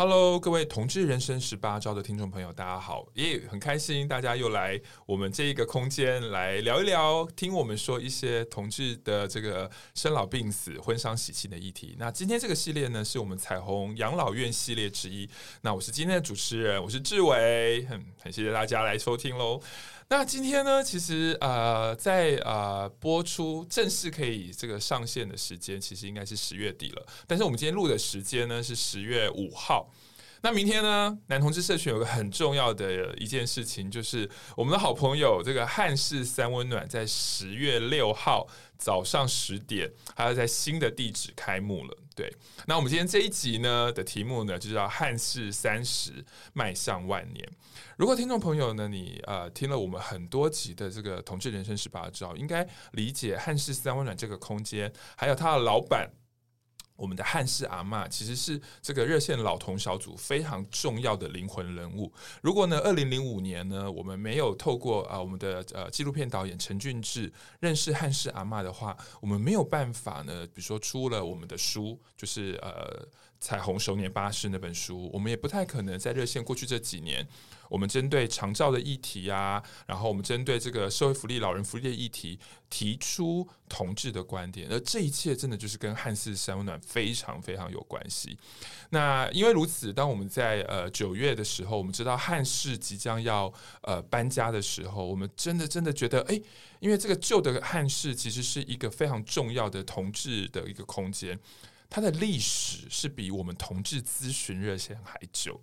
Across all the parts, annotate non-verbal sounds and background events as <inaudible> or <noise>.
Hello，各位同志人生十八招的听众朋友，大家好，也、很开心大家又来我们这一个空间来聊一聊，听我们说一些同志的这个生老病死、婚丧喜庆的议题。那今天这个系列呢，是我们彩虹养老院系列之一。那我是今天的主持人，我是志伟，很很谢谢大家来收听喽。那今天呢，其实呃，在呃播出正式可以这个上线的时间，其实应该是十月底了。但是我们今天录的时间呢，是十月五号。那明天呢，男同志社群有个很重要的一件事情，就是我们的好朋友这个汉室三温暖，在十月六号早上十点，还要在新的地址开幕了。对，那我们今天这一集呢的题目呢，就叫汉室三十迈向万年。如果听众朋友呢，你呃听了我们很多集的这个同志人生十八招，应该理解汉室三温暖这个空间，还有他的老板。我们的汉室阿嬷其实是这个热线老同小组非常重要的灵魂人物。如果呢，二零零五年呢，我们没有透过啊我们的呃纪录片导演陈俊志认识汉室阿嬷的话，我们没有办法呢，比如说出了我们的书，就是呃彩虹手年巴士那本书，我们也不太可能在热线过去这几年。我们针对长照的议题啊，然后我们针对这个社会福利、老人福利的议题提出同志的观点，而这一切真的就是跟汉室三温暖非常非常有关系。那因为如此，当我们在呃九月的时候，我们知道汉室即将要呃搬家的时候，我们真的真的觉得，哎，因为这个旧的汉室其实是一个非常重要的同志的一个空间，它的历史是比我们同志咨询热线还久。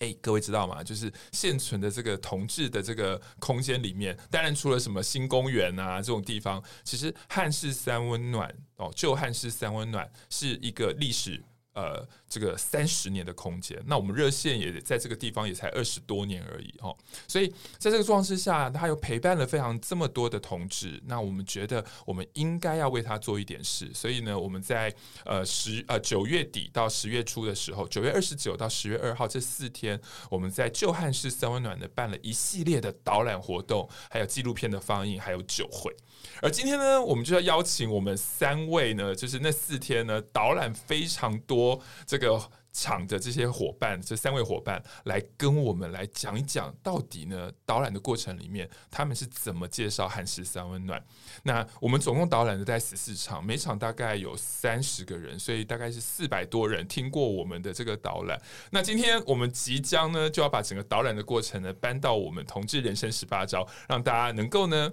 哎、各位知道吗？就是现存的这个同志的这个空间里面，当然除了什么新公园啊这种地方，其实汉室三温暖哦，旧汉室三温暖是一个历史。呃，这个三十年的空间，那我们热线也在这个地方也才二十多年而已哦，所以在这个状况之下，他又陪伴了非常这么多的同志，那我们觉得我们应该要为他做一点事，所以呢，我们在呃十呃九月底到十月初的时候，九月二十九到十月二号这四天，我们在旧汉室三温暖的办了一系列的导览活动，还有纪录片的放映，还有酒会。而今天呢，我们就要邀请我们三位呢，就是那四天呢，导览非常多这个场的这些伙伴，这三位伙伴来跟我们来讲一讲，到底呢导览的过程里面，他们是怎么介绍汉室三温暖。那我们总共导览的在十四场，每场大概有三十个人，所以大概是四百多人听过我们的这个导览。那今天我们即将呢，就要把整个导览的过程呢搬到我们同志人生十八招，让大家能够呢。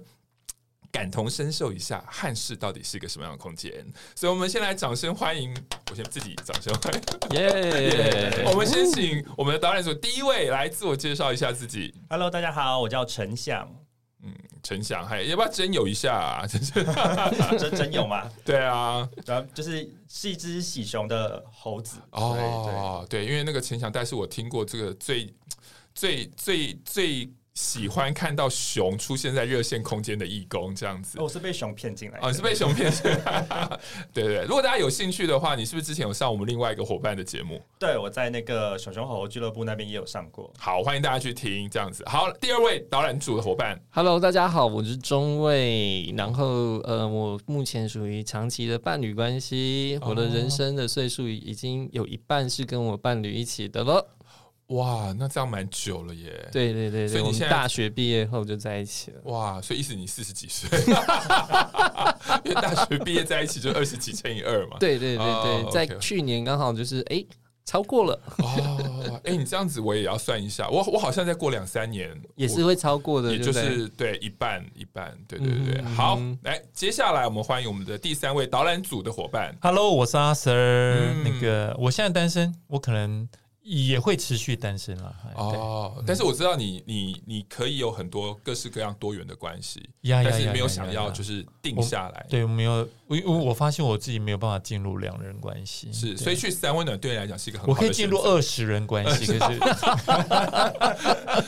感同身受一下汉室到底是一个什么样的空间，所以我们先来掌声欢迎，我先自己掌声欢迎，耶、yeah！<laughs> 我们先请我们的导演组第一位来自我介绍一下自己。Hello，大家好，我叫陈翔。嗯，陈翔，还要不要真有一下啊？真是征征友吗？对啊，然后就是是一只喜熊的猴子哦，对，对，因为那个陈翔，但是我听过这个最最最最。喜欢看到熊出现在热线空间的义工这样子，我是被熊骗进来，哦，是被熊骗进来。<laughs> 对，对对，如果大家有兴趣的话，你是不是之前有上我们另外一个伙伴的节目？对，我在那个熊熊猴俱乐部那边也有上过。好，欢迎大家去听这样子。好，第二位导览组的伙伴，Hello，大家好，我是中尉。然后呃，我目前属于长期的伴侣关系，我的人生的岁数已经有一半是跟我伴侣一起的了。哇，那这样蛮久了耶！对对对，所以你现在大学毕业后就在一起了。哇，所以意思你四十几岁，<laughs> 因为大学毕业在一起就二十几乘以二嘛。对对对对，哦、在去年刚好就是哎、欸、超过了。哦，哎、欸，你这样子我也要算一下，我我好像再过两三年也是会超过的，也就是对一半一半。对对对，嗯、好，来接下来我们欢迎我们的第三位导览组的伙伴。Hello，我是阿 Sir，、嗯、那个我现在单身，我可能。也会持续单身了哦，但是我知道你你你可以有很多各式各样多元的关系，但是没有想要就是定下来。对，我没有我我我发现我自己没有办法进入两人关系，是，所以去三温暖对你来讲是一个很好的我可以进入二十人关系，可是，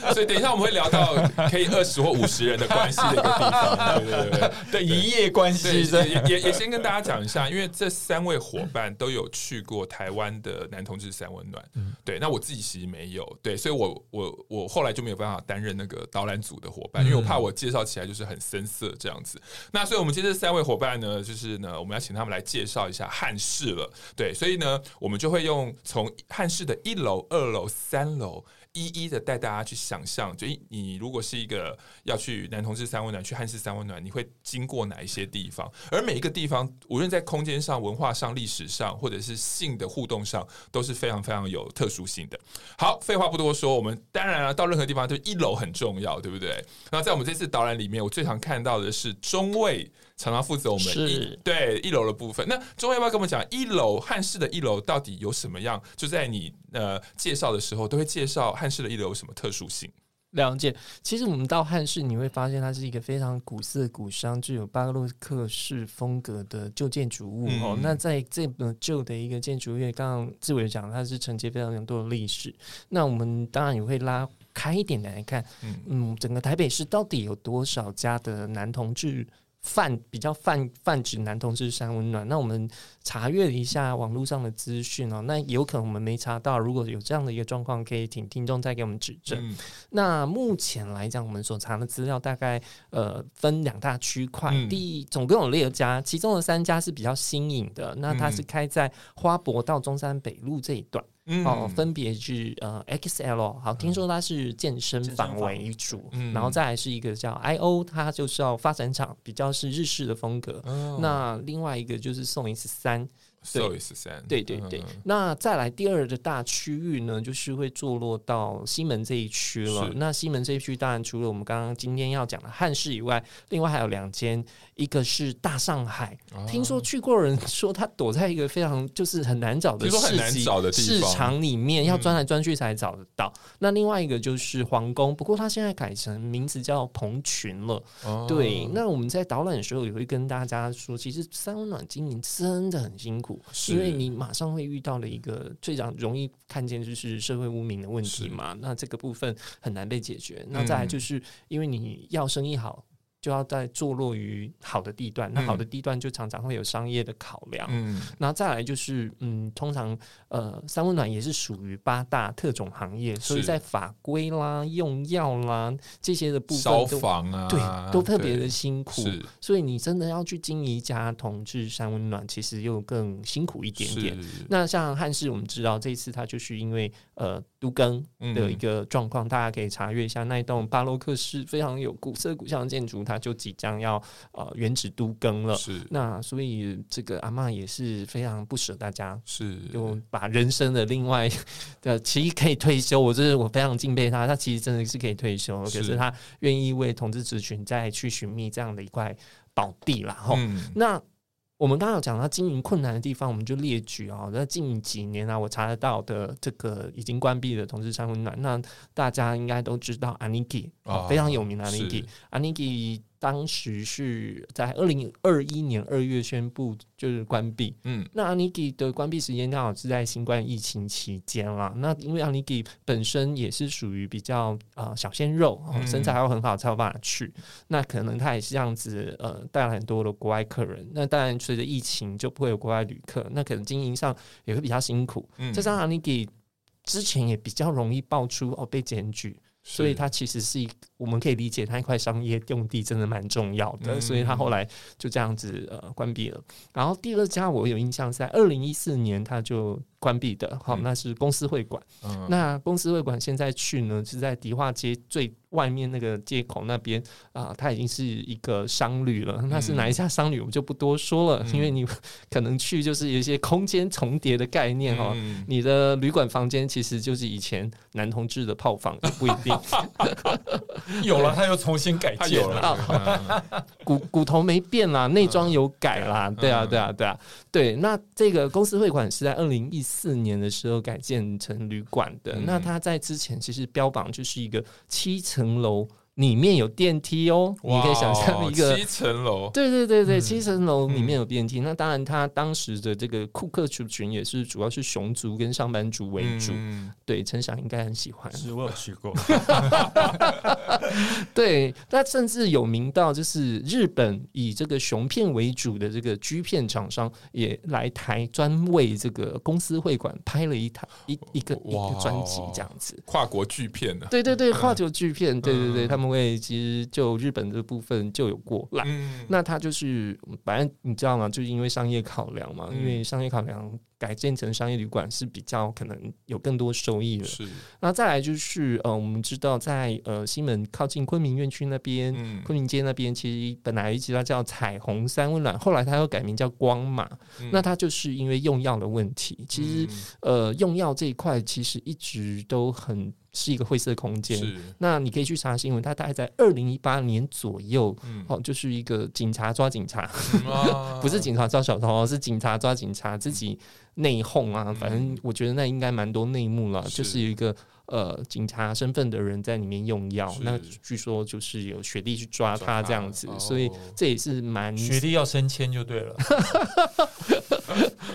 <laughs> 所以等一下我们会聊到可以二十或五十人的关系的一个地方，<laughs> 对对对对，一夜关系对，也也也先跟大家讲一下，因为这三位伙伴都有去过台湾的男同志三温暖，嗯，对，那我自己其实没有，对，所以我我我后来就没有办法担任那个导览组的伙伴，因为我怕我介绍起来就是很生涩这样子，那所以我们今天这三位伙伴呢，就是。是呢，我们要请他们来介绍一下汉室了。对，所以呢，我们就会用从汉室的一楼、二楼、三楼，一一的带大家去想象。就你如果是一个要去男同志三温暖、去汉室三温暖，你会经过哪一些地方？而每一个地方，无论在空间上、文化上、历史上，或者是性的互动上，都是非常非常有特殊性的。好，废话不多说，我们当然了，到任何地方，就一楼很重要，对不对？那在我们这次导览里面，我最常看到的是中卫。常常负责我们一对一楼的部分。那中卫要不要跟我们讲一楼汉室的一楼到底有什么样？就在你呃介绍的时候，都会介绍汉室的一楼有什么特殊性？了解。其实我们到汉室，你会发现它是一个非常古色古香、具有巴洛克式风格的旧建筑物哦。嗯、那在这么旧的一个建筑业，刚刚志伟讲，它是承接非常多的历史。那我们当然也会拉开一点来看，嗯，嗯，整个台北市到底有多少家的男同志？泛比较泛泛指男同志三温暖，那我们查阅了一下网络上的资讯哦，那有可能我们没查到，如果有这样的一个状况，可以请听众再给我们指正。嗯、那目前来讲，我们所查的资料大概呃分两大区块，嗯、第一总共有六家，其中的三家是比较新颖的，那它是开在花博到中山北路这一段。嗯、哦，分别是呃 XL，好，听说它是健身房为主，嗯、然后再来是一个叫 IO，它就是要发展厂，比较是日式的风格。哦、那另外一个就是宋 S 三。So 三，对对对，嗯、那再来第二的大区域呢，就是会坐落到西门这一区了。那西门这一区，当然除了我们刚刚今天要讲的汉室以外，另外还有两间，一个是大上海，啊、听说去过人说他躲在一个非常就是很难找的市集市场里面，要钻来钻去才找得到。嗯、那另外一个就是皇宫，不过它现在改成名字叫蓬群了。啊、对，那我们在导览的时候也会跟大家说，其实三温暖经营真的很辛苦。因为你马上会遇到了一个最常容易看见就是社会污名的问题嘛，那这个部分很难被解决。那再来就是因为你要生意好。就要在坐落于好的地段，那好的地段就常常会有商业的考量。嗯，然后再来就是，嗯，通常呃，三温暖也是属于八大特种行业，所以在法规啦、用药啦这些的部分，消防啊，对，都特别的辛苦。所以你真的要去经营一家同志三温暖，其实又更辛苦一点点。那像汉室，我们知道这一次它就是因为呃都更的一个状况，嗯、大家可以查阅一下那一栋巴洛克式非常有古色古香的建筑。他就即将要呃原址都更了，是。那所以这个阿嬷也是非常不舍大家，是。就把人生的另外的其实可以退休，我就是我非常敬佩他，他其实真的是可以退休，是可是他愿意为同志族群再去寻觅这样的一块宝地啦哈。嗯、那我们刚刚有讲到经营困难的地方，我们就列举啊，那近几年啊，我查得到的这个已经关闭的同志三温暖，那大家应该都知道 Aniki，、哦，非常有名的阿尼基，阿尼基。当时是在二零二一年二月宣布就是关闭，嗯，那阿尼基的关闭时间刚好是在新冠疫情期间啦。那因为阿尼基本身也是属于比较呃小鲜肉，身材还要很好才有办法去。那可能他也是这样子呃带了很多的国外客人。那当然随着疫情就不会有国外旅客，那可能经营上也会比较辛苦。嗯，加上阿尼基之前也比较容易爆出哦被检举。所以它其实是一，我们可以理解它一块商业用地真的蛮重要的，嗯、所以它后来就这样子呃关闭了。然后第二家我有印象是在二零一四年它就。关闭的，好，那是公司会馆。嗯、那公司会馆现在去呢，是在迪化街最外面那个街口那边啊、呃，它已经是一个商旅了。那是哪一家商旅，我们就不多说了，嗯、因为你可能去就是有一些空间重叠的概念哦。嗯、你的旅馆房间其实就是以前男同志的炮房，也不一定。<laughs> 有了，他又重新改建了，<laughs> 骨骨头没变啦，内装有改啦。对啊，对啊，对啊，对。那这个公司会馆是在二零一四年的时候改建成旅馆的，嗯、那它在之前其实标榜就是一个七层楼里面有电梯哦，你可以想象一个七层楼，对对对对，七层楼里面有电梯。嗯、那当然，他当时的这个库克族群也是主要是熊族跟上班族为主。嗯、对，陈翔应该很喜欢。是我有去过。<laughs> 对，那甚至有名到就是日本以这个熊片为主的这个 G 片厂商也来台专为这个公司会馆拍了一台一一个一个专辑这样子。跨国巨片呢？对对对，跨国巨片，对对对，他们。因为其实就日本这部分就有过来，嗯、那他就是反正你知道吗？就是因为商业考量嘛，嗯、因为商业考量。改建成商业旅馆是比较可能有更多收益的。是，那再来就是呃，我们知道在呃西门靠近昆明院区那边，嗯、昆明街那边，其实本来一直它叫彩虹三温暖，后来它又改名叫光马。嗯、那它就是因为用药的问题，其实、嗯、呃用药这一块其实一直都很是一个灰色空间。是。那你可以去查新闻，它大概在二零一八年左右，嗯、哦，就是一个警察抓警察，嗯、<laughs> 不是警察抓小偷，是警察抓警察自己。内讧啊，反正我觉得那应该蛮多内幕了，是。就是有一个呃警察身份的人在里面用药，那据说就是有学弟去抓他这样子，所以这也是蛮学弟要升迁就对了。<laughs>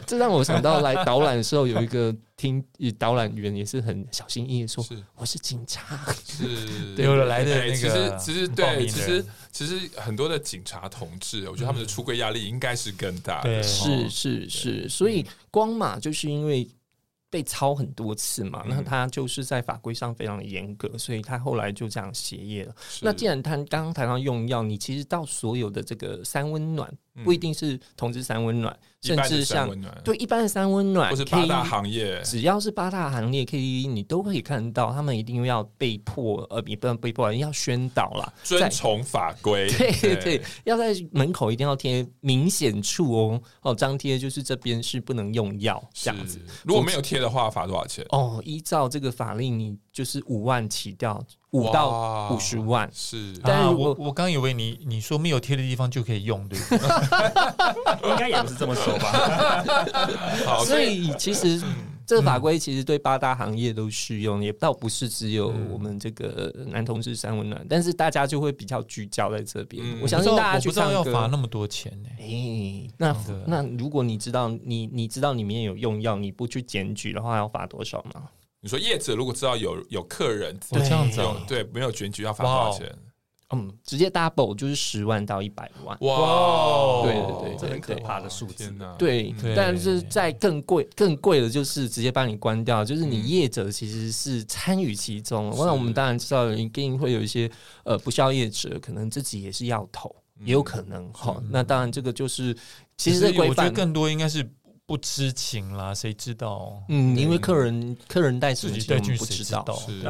这让我想到来导览的时候，有一个听导览员也是很小心翼翼说：“是。我是警察。”是，<laughs> 有了来的那个，其实其实对，其实其实很多的警察同志，我觉得他们的出柜压力应该是更大的。是是是，所以光马就是因为被抄很多次嘛，那他就是在法规上非常的严格，所以他后来就这样歇业了。那既然他刚刚谈到用药，你其实到所有的这个三温暖。不一定是同志三温暖，甚至像对一般的三温暖，或是八大行业，只要是八大行业 KTV，你都可以看到，他们一定要被迫，呃，也不能被迫，要宣导啦，遵从法规。对对对，要在门口一定要贴明显处哦，哦，张贴就是这边是不能用药这样子。如果没有贴的话，罚多少钱？哦，依照这个法令，你就是五万起掉，五到五十万。是，但是我我刚以为你你说没有贴的地方就可以用，对不对？<laughs> 应该也不是这么说吧。<laughs> 所以其实这个法规其实对八大行业都适用，也倒不是只有我们这个男同志三温暖，但是大家就会比较聚焦在这边。我相信大家不知道要罚那么多钱呢。哎，那那如果你知道你你知道里面有用药，你不去检举的话，要罚多少吗？你说业者如果知道有有客人这样子，对，没有检举要罚多少钱？嗯，直接 double 就是十万到一百万。哇，对对对，这很可怕的数字。对，但是在更贵、更贵的就是直接把你关掉，就是你业者其实是参与其中。那我们当然知道，一定会有一些呃不肖业者，可能自己也是要投，也有可能。好，那当然这个就是其实我觉得更多应该是。不知情啦，谁知道？嗯，因为客人客人带自己带进去，不知道。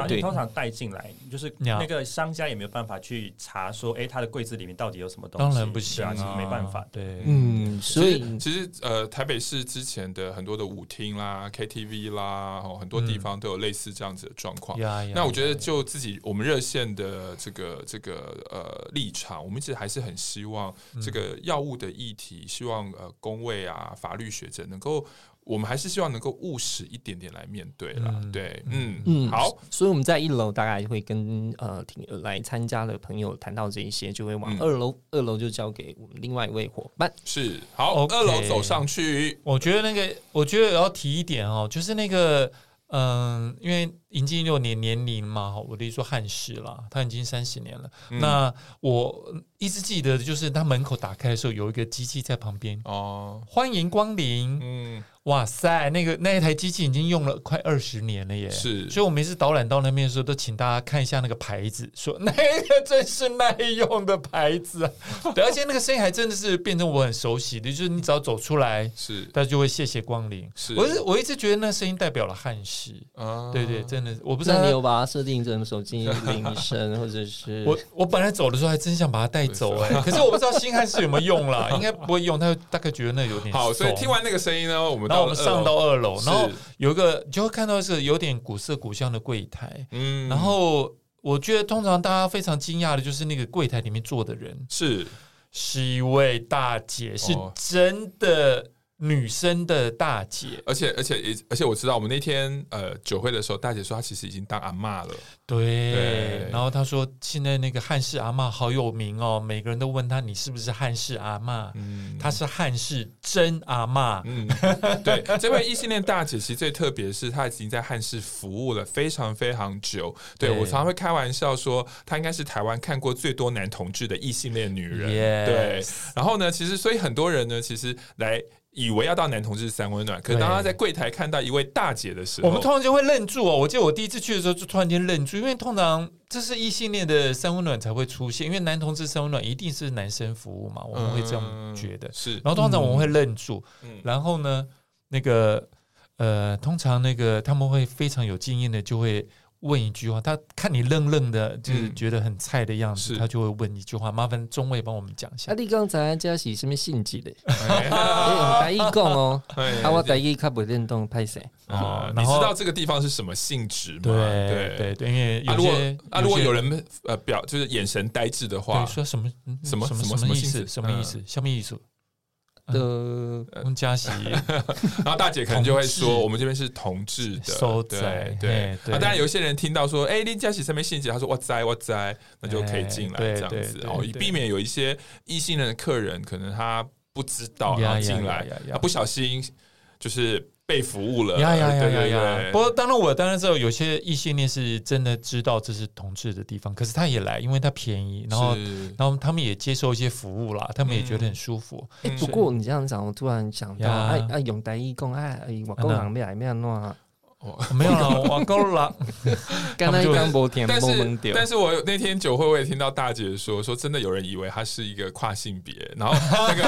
对，通常带进来就是那个商家也没有办法去查说，哎，他的柜子里面到底有什么东西？当然不行啊，没办法。对，嗯，所以其实呃，台北市之前的很多的舞厅啦、KTV 啦，哦，很多地方都有类似这样子的状况。那我觉得就自己我们热线的这个这个呃立场，我们其实还是很希望这个药物的议题，希望呃公卫啊、法律学者。能够，我们还是希望能够务实一点点来面对了。嗯、对，嗯嗯，好，所以我们在一楼大概会跟呃听来参加的朋友谈到这一些，就会往二楼，嗯、二楼就交给我们另外一位伙伴。是，好，Okay 二楼走上去。我觉得那个，我觉得要提一点哦，就是那个，嗯、呃，因为迎进六年年龄嘛，我的意思说汉室了，他已经三十年了。嗯、那我。一直记得，就是他门口打开的时候，有一个机器在旁边哦，欢迎光临。嗯，哇塞，那个那一台机器已经用了快二十年了耶。是，所以我每次导览到那边的时候，都请大家看一下那个牌子，说 <laughs> 那个真是耐用的牌子啊。对，而且那个声音还真的是变成我很熟悉的，就是你只要走出来，是，大家就会谢谢光临。是，我是我一直觉得那声音代表了汉室啊。对对，真的，我不知道你有把它设定成手机铃声，或者是 <laughs> 我我本来走的时候还真想把它带。走 <laughs> 哎，可是我不知道新汉室有没有用啦，<laughs> 应该不会用。他大概觉得那有点好，所以听完那个声音呢，我们然后我们上到二楼，然后有一个就会看到是有点古色古香的柜台，嗯，然后我觉得通常大家非常惊讶的就是那个柜台里面坐的人。是。是一位大姐，是真的女生的大姐，而且而且也而且我知道，我们那天呃酒会的时候，大姐说她其实已经当阿嬷了。对，对然后她说现在那个汉氏阿嬷好有名哦，每个人都问她你是不是汉氏阿嬷？嗯，她是汉氏真阿嬷。嗯，对，这位异性恋大姐其实最特别的是她已经在汉氏服务了非常非常久。对，对我常常会开玩笑说，她应该是台湾看过最多男同志的异性恋女人。对，然后呢，其实所以很多人呢，其实来。以为要到男同志三温暖，可是当他在柜台看到一位大姐的时候，我们通常就会愣住哦。我记得我第一次去的时候，就突然间愣住，因为通常这是异性恋的三温暖才会出现，因为男同志三温暖一定是男生服务嘛，我们会这样觉得。嗯、是，然后通常我们会愣住，嗯、然后呢，那个呃，通常那个他们会非常有经验的，就会。问一句话，他看你愣愣的，就是觉得很菜的样子，他就会问一句话。麻烦中尉帮我们讲一下。啊，你刚才这是什么性质的？<laughs> 用台语讲哦，啊，我台语较不认同，拍谁。哦，你知道这个地方是什么性质吗？对对对，因为如果啊，如果有人呃表就是眼神呆滞的话，说什么什么什么什么意思？什么意思？什么意思？的加西，<laughs> 然后大姐可能就会说：“我们这边是同志的，对对。”那，当然有些人听到说：“哎，林佳琪上面信息，他说哇塞哇塞，那就可以进来这样子哦，以避免有一些异性的客人可能他不知道然后进来，他不小心就是。”被服务了，呀呀呀呀呀！不过当然，我当然知道有些异性恋是真的知道这是同志的地方，可是他也来，因为他便宜，然后然后他们也接受一些服务啦，他们也觉得很舒服。哎，不过你这样讲，我突然想到，哎哎，永代义工，哎哎，我工行没来没弄。<laughs> 没有了，我够了。<laughs> 刚刚刚播天，但是但是我那天酒会我也听到大姐说，说真的有人以为她是一个跨性别，然后 <laughs> 那个，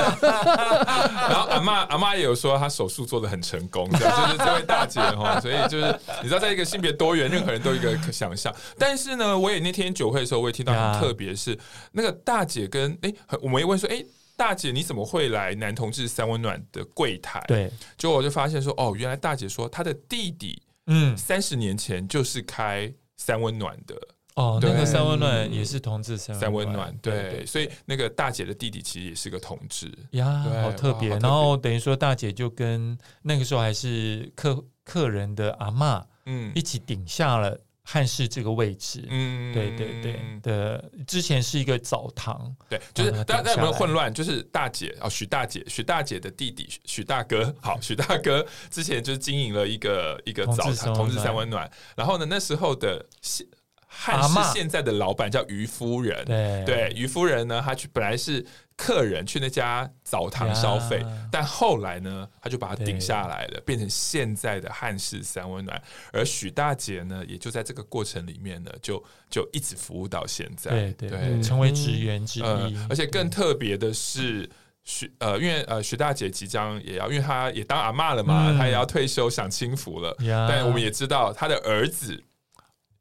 然后阿妈阿妈也有说她手术做的很成功，这样就是这位大姐哈，所以就是你知道，在一个性别多元，任何人都有一个可想象。但是呢，我也那天酒会的时候，我也听到很特别是那个大姐跟哎，我们也问说，哎，大姐你怎么会来男同志三温暖的柜台？对，结果我就发现说，哦，原来大姐说她的弟弟。嗯，三十年前就是开三温暖的哦，那个三温暖也是同志三三温暖，对，所以那个大姐的弟弟其实也是个同志。呀，好特别。然后等于说大姐就跟那个时候还是客客人的阿嬷，嗯，一起顶下了。汉室这个位置，嗯，对对对的，之前是一个澡堂，对，就是大家有没有混乱？就是大姐哦，许大姐，许大姐的弟弟许大哥，好，许大哥之前就是经营了一个一个澡堂，同志三温暖。然后呢，那时候的现汉室现在的老板叫于夫人，对对，于夫人呢，她去本来是。客人去那家澡堂消费，但后来呢，他就把它顶下来了，变成现在的汉式三温暖。而许大姐呢，也就在这个过程里面呢，就就一直服务到现在，对对，成为职员之一。而且更特别的是，许呃，因为呃，许大姐即将也要，因为她也当阿嬷了嘛，她也要退休享清福了。但我们也知道，她的儿子。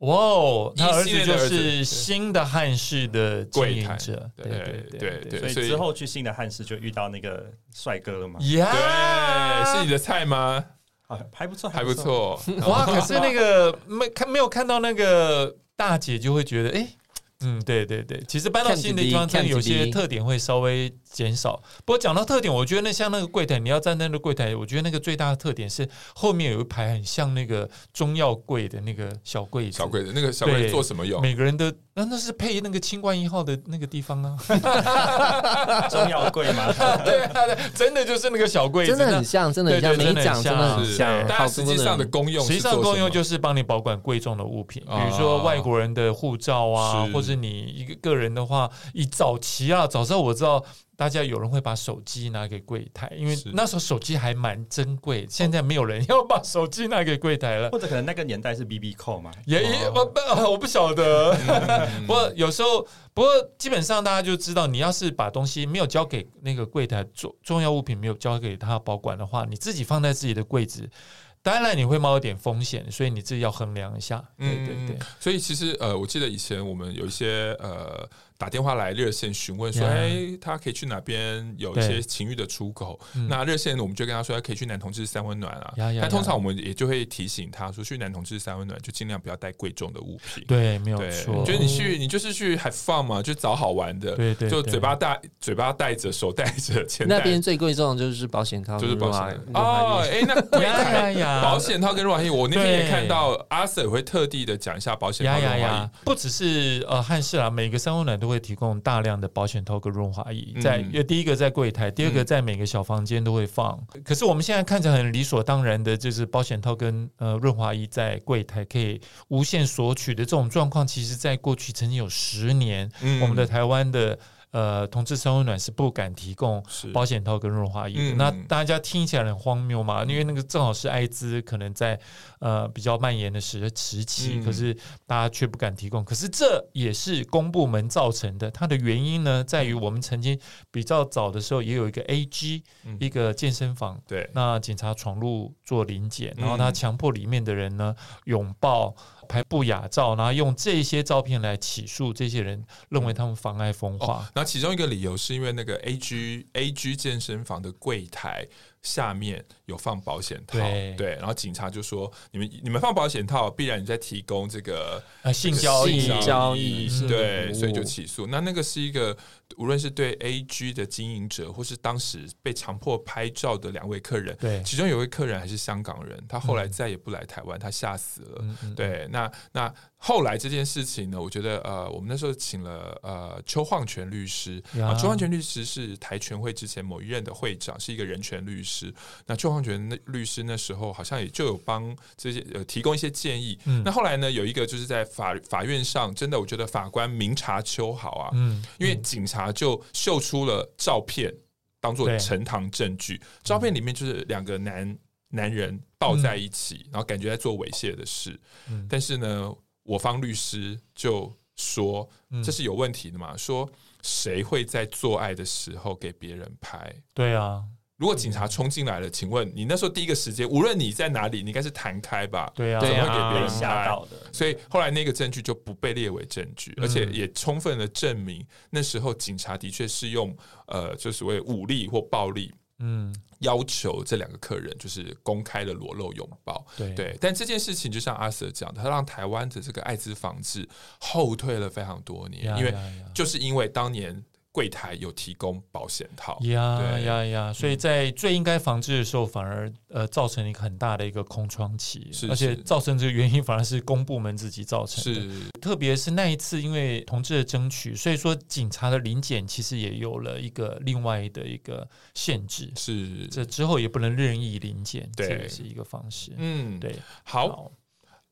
哇哦，他儿子就是新的汉室的柜台者，对对对对，所以之后去新的汉室就遇到那个帅哥了嘛？对，是你的菜吗？啊，还不错，还不错。哇，<laughs> 可是那个没看没有看到那个大姐，就会觉得哎。嗯，对对对，其实搬到新的地方，真的有些特点会稍微减少。不过讲到特点，我觉得那像那个柜台，你要站在那个柜台，我觉得那个最大的特点是后面有一排很像那个中药柜的那个小柜子。小柜子，那个小柜子做什么用？每个人的那那是配那个清冠一号的那个地方啊。<laughs> 中药柜吗？<laughs> 对啊，真的就是那个小柜子，真的很像，真的很像，没讲真的很像。但实际上的功用，实际上功用就是帮你保管贵重的物品，比如说外国人的护照啊，或者。是你一个个人的话，以早期啊，早知道我知道大家有人会把手机拿给柜台，因为那时候手机还蛮珍贵。现在没有人要把手机拿给柜台了，或者可能那个年代是 BB Call 嘛？也也不不，<laughs> 我不晓得。不过有时候，不过基本上大家就知道，你要是把东西没有交给那个柜台重重要物品没有交给他保管的话，你自己放在自己的柜子。当然你会冒一点风险，所以你自己要衡量一下。对对对，所以其实呃，我记得以前我们有一些呃打电话来热线询问说，哎 Yeah.、欸，他可以去哪边有一些情欲的出口？那热线我们就跟他说，他可以去男同志三温暖啊。Yeah, yeah, yeah. 但通常我们也就会提醒他说，去男同志三温暖就尽量不要带贵重的物品。对，没有错。觉得你去，你就是去 have fun 嘛，就找好玩的。对，就嘴巴带，嘴巴带着，手带着，钱那边最贵重的就是保险套，就是保险套。哦，哎，那柜台 <laughs> 保险套跟润滑液，我那天也看到阿 Sir 会特地的讲一下保险套润滑液，不只是呃汉室啊，每个三温暖都会提供大量的保险套跟润滑液，在因为第一个在柜台，第二个在每个小房间都会放。可是我们现在看着很理所当然的，就是保险套跟呃润滑液在柜台可以无限索取的这种状况，其实在过去曾经有十年，我们的台湾的。呃，同志生温暖是不敢提供保险套跟润滑液的。嗯、那大家听起来很荒谬嘛？因为那个正好是艾滋可能在呃比较蔓延的时时期，嗯、可是大家却不敢提供。可是这也是公部门造成的。它的原因呢，在于我们曾经比较早的时候也有一个 AG、嗯、一个健身房，对，那警察闯入做临检，然后他强迫里面的人呢拥抱。拍不雅照，然后用这些照片来起诉这些人，认为他们妨碍风化。那、哦、其中一个理由是因为那个 A G A G 健身房的柜台下面有放保险套，对，对，然后警察就说：“你们你们放保险套，必然你在提供这个、啊、性交易交易，对，所以就起诉。那那个是一个，无论是对 A G 的经营者，或是当时被强迫拍照的两位客人，对，其中有位客人还是香港人，他后来再也不来台湾，他吓死了。嗯、对，那那。后来这件事情呢，我觉得呃，我们那时候请了呃邱晃全律师啊，邱晃全律师是台全会之前某一任的会长，是一个人权律师。那邱晃全那律师那时候好像也就有帮这些呃提供一些建议。嗯、那后来呢，有一个就是在法法院上，真的我觉得法官明察秋毫啊，嗯，因为警察就秀出了照片当做呈堂证据，照片里面就是两个男男人抱在一起，嗯、然后感觉在做猥亵的事，嗯、但是呢。我方律师就说这是有问题的嘛？嗯、说谁会在做爱的时候给别人拍？对啊，如果警察冲进来了，请问你那时候第一个时间，无论你在哪里，你应该是弹开吧？对啊，怎么会给别人吓到的？所以后来那个证据就不被列为证据，而且也充分的证明那时候警察的确是用呃，就所谓武力或暴力。嗯，要求这两个客人就是公开的裸露拥抱，对，对，但这件事情就像阿 Sir 讲的，他让台湾的这个艾滋防治后退了非常多年，因为就是因为当年。柜台有提供保险套，呀呀呀！所以在最应该防治的时候，反而呃造成一个很大的一个空窗期，是是，而且造成这个原因反而是公部门自己造成的。是，特别是那一次，因为同志的争取，所以说警察的临检其实也有了一个另外的一个限制。是，这之后也不能任意临检，对这也是一个方式。嗯，对。好，好，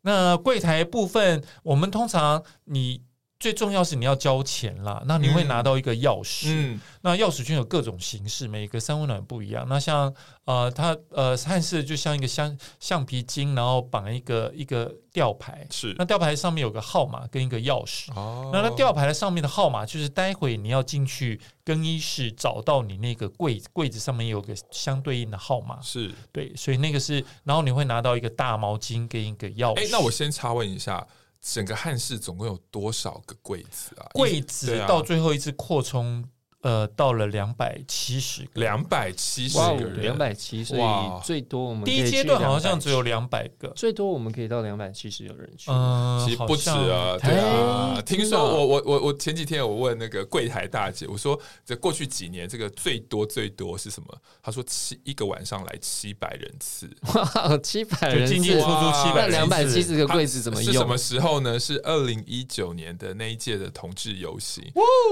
那柜台部分，我们通常你。最重要是你要交钱啦，那你会拿到一个钥匙。嗯，那钥匙圈有各种形式，每个三温暖不一样。那像呃，它呃，看似就像一个橡橡皮筋，然后绑一个一个吊牌。是，那吊牌上面有个号码跟一个钥匙。哦，那那吊牌的上面的号码就是待会你要进去更衣室找到你那个柜柜子上面有个相对应的号码。是对，所以那个是，然后你会拿到一个大毛巾跟一个钥匙。哎，那我先插问一下。整个汉室总共有多少个柜子啊？柜子到最后一次扩充。呃，到了两百七十个，两百七十个人，两百七，所以最多我们第一阶段好像只有两百个，最多我们可以到两百七十个人去。嗯，其实不止啊，对啊。听说我我我我前几天我问那个柜台大姐，我说这过去几年这个最多最多是什么？她说七一个晚上来七百人次，<laughs> 哇，七百人次，进进出出七百，两百七十个柜子怎么用？是什么时候呢？是二零一九年的那一届的同志游行。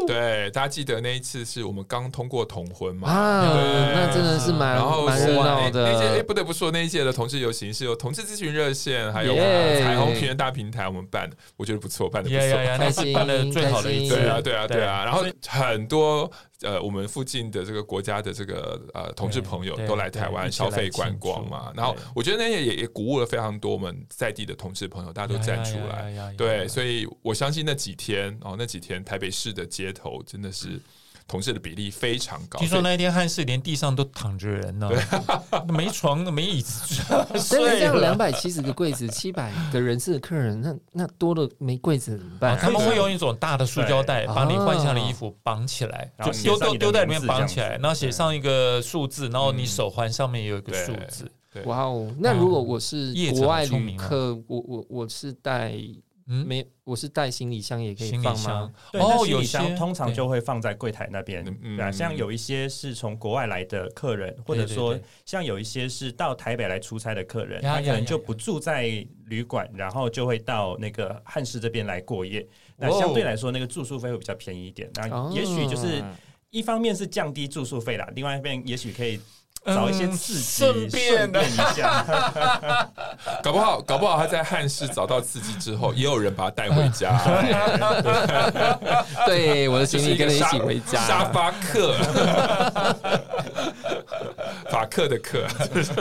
对，大家记得那一次。是我们刚通过同婚嘛？啊，那真的是蛮然后蛮热闹的。那届哎，不得不说，那一届的同志游行是由同志咨询热线还有彩虹平原大平台我们办的，我觉得不错，办的不错，那是办的最好的一次。对啊，对啊，对啊。然后很多呃，我们附近的这个国家的这个呃同志朋友都来台湾消费观光嘛。然后我觉得那些也也鼓舞了非常多我们在地的同志朋友，大家都站出来。对，所以我相信那几天哦，那几天台北市的街头真的是。同志的比例非常高。听说那一天汉室连地上都躺着人呢，<laughs> 没床没椅子。<laughs> 但是这样两百七十个柜子，七百个人次的客人，那那多了没柜子怎么办？他们会用一种大的塑胶袋把你换下的衣服绑起来，就丢丢丢在里面绑起来，然后写上一个数字，然后你手环上面也有一个数字。哇哦！那如果我是国外旅客，我我我是带。嗯，没，我是带行李箱也可以放吗？对，哦，行李箱通常就会放在柜台那边。对啊，像有一些是从国外来的客人，或者说像有一些是到台北来出差的客人，他可能就不住在旅馆，然后就会到那个汉室这边来过夜。那相对来说，那个住宿费会比较便宜一点。那也许就是一方面是降低住宿费啦，另外一边也许可以。找一些刺激，顺便的一下，<laughs> 搞不好，搞不好他在汉室找到刺激之后，也有人把他带回家。<laughs> 对，我的行李跟着一起回家。沙发客，<laughs> 法客的客。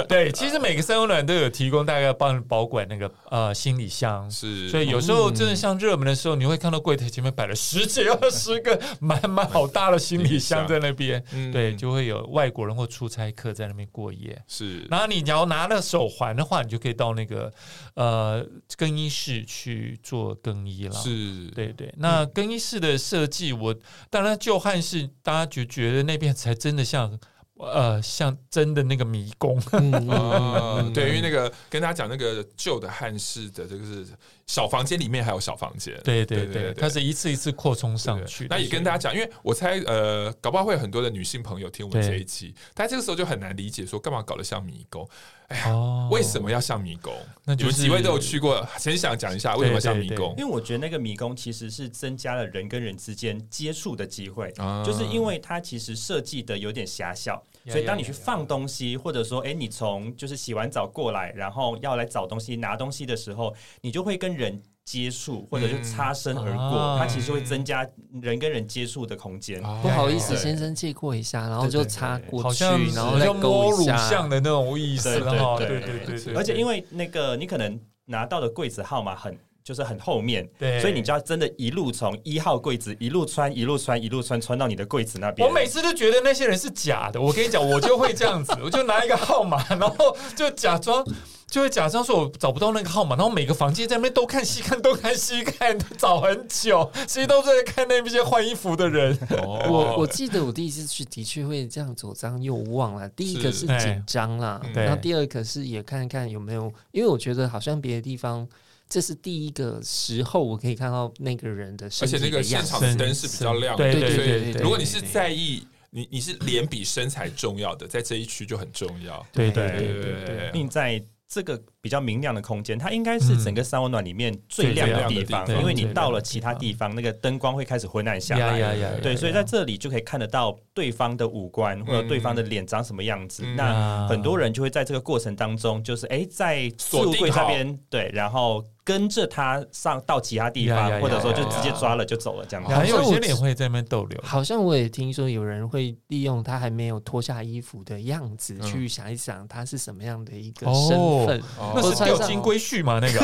对，其实每个三温暖都有提供大概帮你保管那个呃行李箱，是。所以有时候真的像热门的时候，你会看到柜台前面摆了十几二十个满满好大的行李箱在那边，对，就会有外国人或出差客。在那边过夜是，然后你要拿了手环的话，你就可以到那个呃更衣室去做更衣了。是，对对。那更衣室的设计，我当然旧汉室大家就觉得那边才真的像呃像真的那个迷宫。嗯，<laughs> 对，因为那个跟大家讲那个旧的汉室的这个是。小房间里面还有小房间，对对对，它是一次一次扩充上去。那也跟大家讲，因为我猜，呃，搞不好会有很多的女性朋友听我们这一期，但这个时候就很难理解，说干嘛搞得像迷宫？哎呀，为什么要像迷宫？那你们几位都有去过，很想讲一下为什么像迷宫？因为我觉得那个迷宫其实是增加了人跟人之间接触的机会，就是因为它其实设计的有点狭小，所以当你去放东西，或者说，哎，你从就是洗完澡过来，然后要来找东西、拿东西的时候，你就会跟人接触或者就擦身而过，它其实会增加人跟人接触的空间。不好意思，先生借过一下，然后就擦过去，然后再摸乳像的那种意思。对对对对，而且因为那个你可能拿到的柜子号码很就是很后面，所以你就要真的一路从一号柜子一路穿一路穿一路穿穿到你的柜子那边。我每次都觉得那些人是假的，我跟你讲，我就会这样子，我就拿一个号码，然后就假装。就会假装说我找不到那个号码，然后每个房间在那边都看西看，都看西看，找很久，其实都在看那些换衣服的人。哦、我我记得我第一次去的确会这样左张右望了，第一个是紧张啦，然后第二个是也看看有没有，因为我觉得好像别的地方这是第一个时候我可以看到那个人的身体的，而且那个现场的灯是比较亮的，对对对对。如果你是在意你你是脸比身材重要的，在这一区就很重要，对对对对对，并在。这个比较明亮的空间，它应该是整个三温暖里面最亮的地方，因为你到了其他地方，那个灯光会开始昏暗下来。对，所以在这里就可以看得到对方的五官或者对方的脸长什么样子。那很多人就会在这个过程当中，就是哎，在置物柜那边，对，然后。跟着他上到其他地方，或者说就直接抓了就走了这样。还有些人会在那边逗留。好像我也听说有人会利用他还没有脱下衣服的样子去想一想他是什么样的一个身份。那是钓金龟婿吗？那个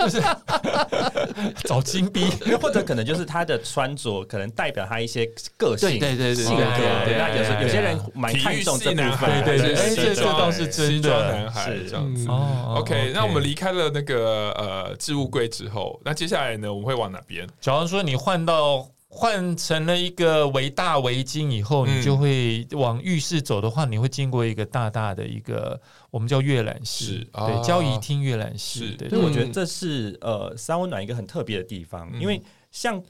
<laughs> 就是 <laughs> 找金币，<laughs> 或者可能就是他的穿着可能代表他一些个性，对对对性格。那有时有些人蛮看重这部分，对对对，这这倒是真的。男孩这样子。OK，那我们离开了那个。呃，置物柜之后，那接下来呢？我们会往哪边？假如说你换到换成了一个围大围巾以后，嗯、你就会往浴室走的话，你会经过一个大大的一个我们叫阅览室，啊、对，交谊厅阅览室。所以我觉得这是呃三温暖一个很特别的地方，嗯、因为像。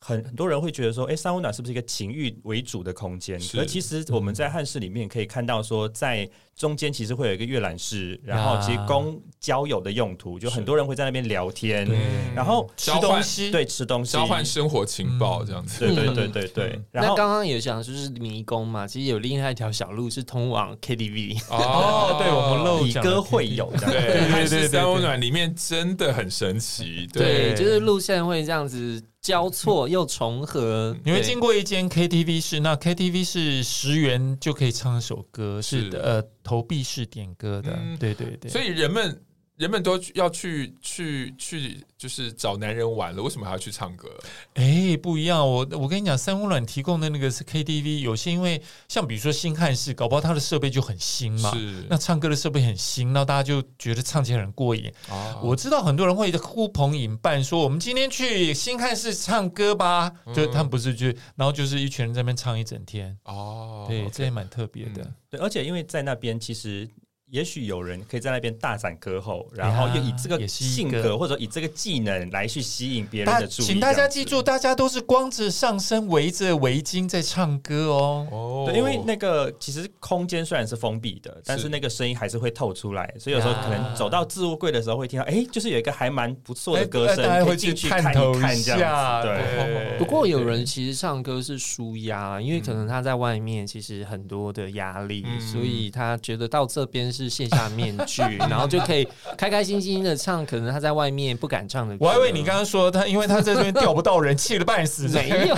很很多人会觉得说，哎，三温暖是不是一个情欲为主的空间？是而其实我们在汉室里面可以看到，说在中间其实会有一个阅览室，然后其实供交友的用途，就很多人会在那边聊天，然后吃东西，对，吃东西，交换生活情报这样子。对对对对对。然后刚刚有讲就是迷宫嘛，其实有另外一条小路是通往 KTV。哦，对，我们漏讲，礼歌会友。对，对对三温暖里面真的很神奇。对，就是路线会这样子。交错又重合，你会经过一间 KTV 室，那 KTV 是十元就可以唱一首歌，是的，呃，投币式点歌的，对对对。所以人们人们都要去去去，就是找男人玩了，为什么还要去唱歌？哎、欸，不一样。我我跟你讲，三温暖提供的那个是 KTV，有些因为像比如说新汉室，搞不好它的设备就很新嘛。是。那唱歌的设备很新，那大家就觉得唱起来很过瘾。哦。我知道很多人会呼朋引伴说，我们今天去新汉室唱歌吧。嗯、就他们不是去，然后就是一群人在那边唱一整天。哦。对，okay, 这也蛮特别的、嗯。对，而且因为在那边其实。也许有人可以在那边大展歌喉，然后又以这个性格或者以这个技能来去吸引别人的注意。请大家记住，大家都是光着上身围着围巾在唱歌哦。哦，对，因为那个其实空间虽然是封闭的，但是那个声音还是会透出来，所以有时候可能走到置物柜的时候会听到，哎，就是有一个还蛮不错的歌声，可以进去看一看这样子。对。不过有人其实唱歌是舒压，因为可能他在外面其实很多的压力，所以他觉得到这边。是线下面具，<laughs> 然后就可以开开心心的唱。可能他在外面不敢唱的歌。我还以为你刚刚说他，因为他在这边钓不到人，气得半死。没有。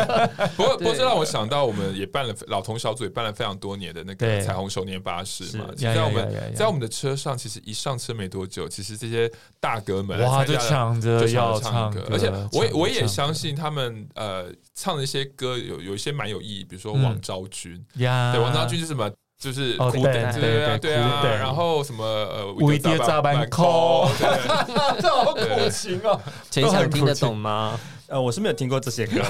<laughs> 不过，不过这让我想到，我们也办了老同小组，也办了非常多年的那个彩虹手年巴士嘛。在我们在我们的车上，其实一上车没多久，其实这些大哥们哇就抢着要唱歌，而且我我也相信他们呃唱的一些歌有有一些蛮有意义，比如说王昭君呀，对，王昭君是什么？就是苦等，对对对啊，然后什么呃，为爹咋办？哭，<laughs> 这好苦情哦。钱翔听得懂吗？呃，我是没有听过这些歌。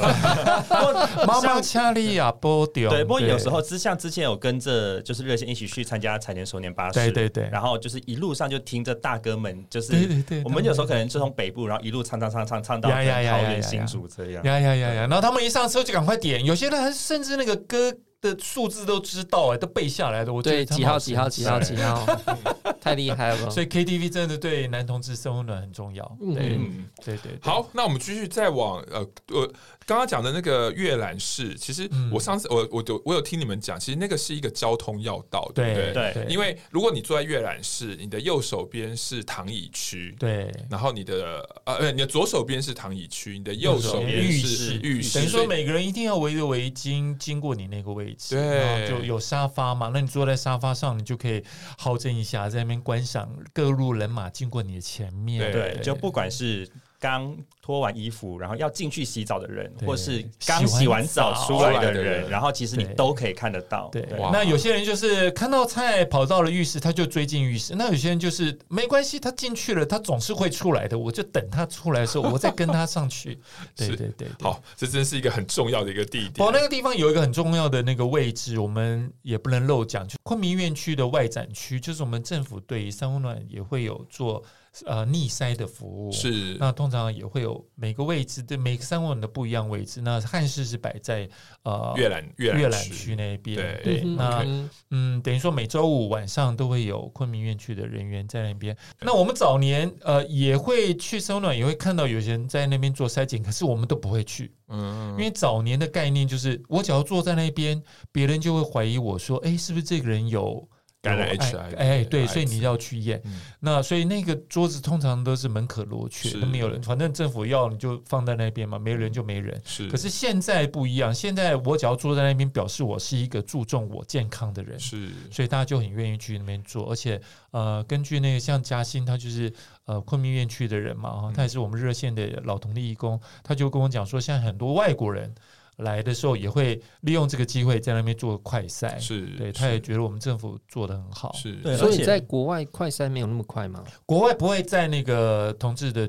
<laughs> 妈妈恰利亚波丢。对，不过有时候之像之前有跟着就是热线一起去参加彩年首年巴士，对对对。然后就是一路上就听着大哥们，就是对对对。我们有时候可能就从北部，然后一路唱唱唱唱唱到桃园新竹这样。呀呀呀呀！然后他们一上车就赶快点，有些人甚至那个歌。的数字都知道哎，都背下来的。我对几号几号几号几号，<laughs> 太厉害了。所以 KTV 真的对男同志生温暖很重要。嗯，对对。好，那我们继续再往呃呃。刚刚讲的那个阅览室，其实我上次我我有我有听你们讲，其实那个是一个交通要道，对不对？对。因为如果你坐在阅览室，你的右手边是躺椅区，对。然后你的呃，你的左手边是躺椅区，你的右手边是浴室。等于说每个人一定要围着围巾经过你那个位置，对。就有沙发嘛，那你坐在沙发上，你就可以好整一下，在那边观赏各路人马经过你的前面，对。就不管是。刚脱完衣服，然后要进去洗澡的人，或是刚洗完澡出来的人，然后其实你都可以看得到。对，那有些人就是看到菜跑到了浴室，他就追进浴室；那有些人就是没关系，他进去了，他总是会出来的，我就等他出来的时候，我再跟他上去。<laughs> 对对对，好，这真是一个很重要的一个地点。哦，那个地方有一个很重要的那个位置，我们也不能漏讲，就昆明院区的外展区，就是我们政府对三温暖也会有做。呃，逆塞的服务是，那通常也会有每个位置的每个三温暖的不一样位置。那汉室是摆在呃阅览阅阅览区那边，对，对那嗯，等于说每周五晚上都会有昆明院区的人员在那边。那我们早年呃也会去三温暖，也会看到有些人在那边做筛检，可是我们都不会去，嗯，因为早年的概念就是我只要坐在那边，别人就会怀疑我说，哎，是不是这个人有。感染 HIV，哎，对，所以你要去验。那所以那个桌子通常都是门可罗雀，都没有人。反正政府要你就放在那边嘛，没人就没人。是。可是现在不一样，现在我只要坐在那边，表示我是一个注重我健康的人。是。所以大家就很愿意去那边做，而且呃，根据那个像嘉兴，他就是呃昆明院区的人嘛，哈，他也是我们热线的老同力义工，他就跟我讲说，现在很多外国人。来的时候也会利用这个机会在那边做快赛，是对，他也觉得我们政府做的很好，是对。所以在国外快赛没有那么快吗？国外不会在那个同志的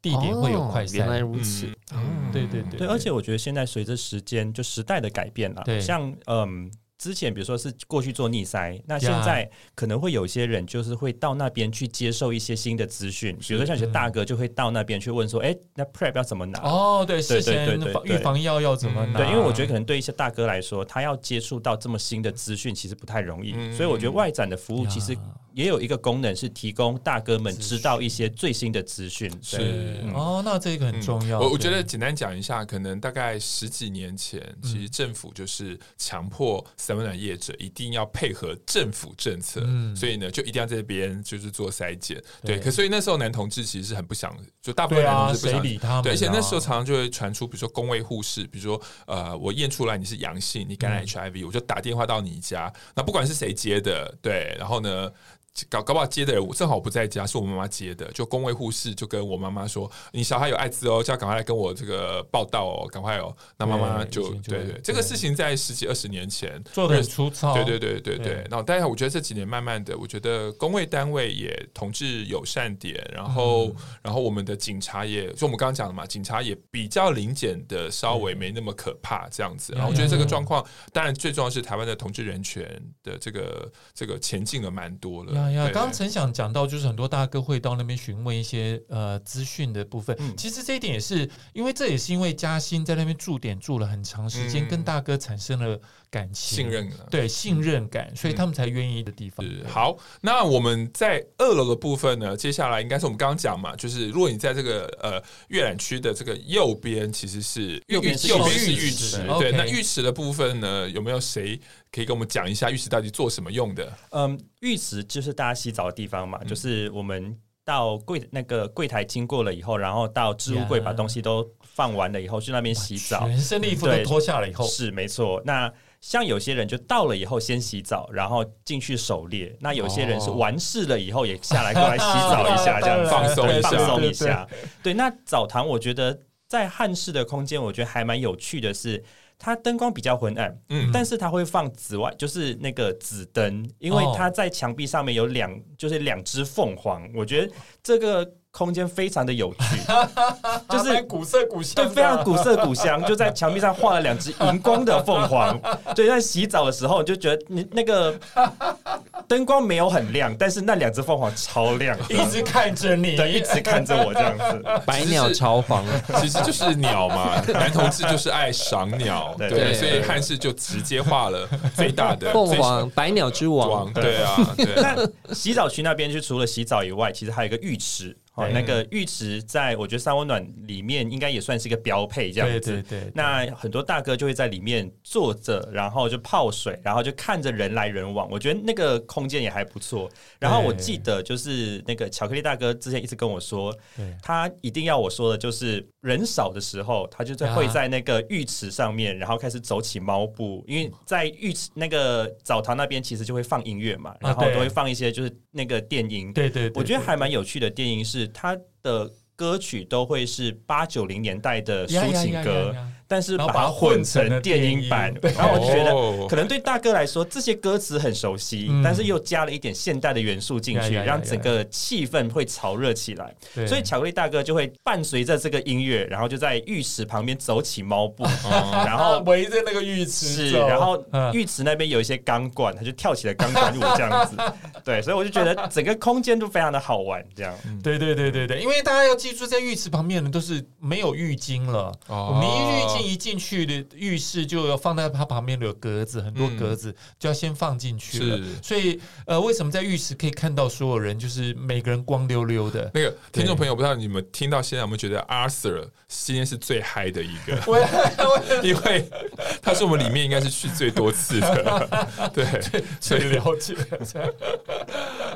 地点会有快筛，原来如此。嗯，对对对，对。而且我觉得现在随着时间就时代的改变了，对，像嗯。之前比如说是过去做逆塞，那现在可能会有些人就是会到那边去接受一些新的资讯，比如说像有些大哥就会到那边去问说，哎，那 PrEP 要怎么拿？哦，对，对对对对，预防药要怎么拿？对，因为我觉得可能对一些大哥来说，他要接触到这么新的资讯，其实不太容易，所以我觉得外展的服务其实。也有一个功能是提供大哥们知道一些最新的资讯，是。哦，那这个很重要。我我觉得简单讲一下，可能大概十几年前，其实政府就是强迫三温暖业者一定要配合政府政策，所以呢，就一定要在这边就是做筛检。对，可所以那时候男同志其实是很不想，就大部分男同志不想理他们。对，而且那时候常常就会传出，比如说公卫护士，比如说呃，我验出来你是阳性，你感染 HIV，我就打电话到你家，那不管是谁接的，对，然后呢。搞搞不好接的人正好不在家，是我妈妈接的。就工位护士就跟我妈妈说：“你小孩有艾滋哦，就要赶快来跟我这个报道哦，赶快哦。”那妈妈就对对，这个事情在十几二十年前做的很粗糙。对对对对对。然后，但是我觉得这几年慢慢的，我觉得工位单位也同志友善点，然后然后我们的警察也，就我们刚刚讲的嘛，警察也比较临检的，稍微没那么可怕这样子。然后我觉得这个状况，当然最重要是台湾的同志人权的这个这个前进了蛮多了。呀，刚刚陈想讲到，就是很多大哥会到那边询问一些呃资讯的部分。嗯、其实这一点也是，因为这也是因为嘉兴在那边驻点住了很长时间，嗯、跟大哥产生了感情、信任了，对信任感，嗯、所以他们才愿意的地方。好，那我们在二楼的部分呢，接下来应该是我们刚刚讲嘛，就是如果你在这个呃阅览区的这个右边，其实是右边是右边是浴池，对，Okay 那浴池的部分呢，有没有谁？可以跟我们讲一下浴池到底做什么用的？嗯，浴池就是大家洗澡的地方嘛，嗯、就是我们到柜那个柜台经过了以后，然后到置物柜把东西都放完了以后，去那边洗澡，全身衣服都脱下来以后，是没错。那像有些人就到了以后先洗澡，然后进去狩猎；那有些人是完事了以后也下来过来洗澡一下，这样放松放松一下。对，那澡堂我觉得在汉室的空间，我觉得还蛮有趣的是。它灯光比较昏暗，嗯，但是它会放紫外，就是那个紫灯，因为它在墙壁上面有两，就是两只凤凰，我觉得这个。空间非常的有趣，<laughs> 就是古色古香，对，非常古色古香。就在墙壁上画了两只荧光的凤凰，<laughs> 对，在洗澡的时候就觉得你那个灯光没有很亮，但是那两只凤凰超亮，一直看着你，对，一直看着我这样子。<laughs> 百鸟朝凰，其实就是鸟嘛，男同志就是爱赏鸟，对，所以汉室就直接画了最大的凤凰，百鸟之王，对啊。那洗澡区那边就除了洗澡以外，其实还有一个浴池。哦，那个浴池在我觉得三温暖里面应该也算是一个标配，这样子。对对对。那很多大哥就会在里面坐着，然后就泡水，然后就看着人来人往。我觉得那个空间也还不错。然后我记得就是那个巧克力大哥之前一直跟我说，他一定要我说的就是人少的时候，他就在会在那个浴池上面，然后开始走起猫步。因为在浴池那个澡堂那边其实就会放音乐嘛，然后都会放一些就是那个电音。对对，我觉得还蛮有趣的电音是。他的歌曲都会是八九零年代的抒情歌。但是把它混成电音版，然后我就觉得可能对大哥来说这些歌词很熟悉，但是又加了一点现代的元素进去，让整个气氛会潮热起来。所以巧克力大哥就会伴随着这个音乐，然后就在浴池旁边走起猫步，<laughs> 然后 <laughs> 围着那个浴池，是，然后浴池那边有一些钢管，他就跳起了钢管舞这样子。对，所以我就觉得整个空间都非常的好玩，这样。对对对对对，因为大家要记住，在浴池旁边的都是没有浴巾了，我们一浴巾。一进去的浴室就要放在它旁边有格子，很多格子就要先放进去了。所以呃，为什么在浴室可以看到所有人，就是每个人光溜溜的？那个听众朋友，不知道你们听到现在有没有觉得 Arthur 今天是最嗨的一个？<laughs> <laughs> 因为他是我们里面应该是去最多次的，<laughs> 对，最了解。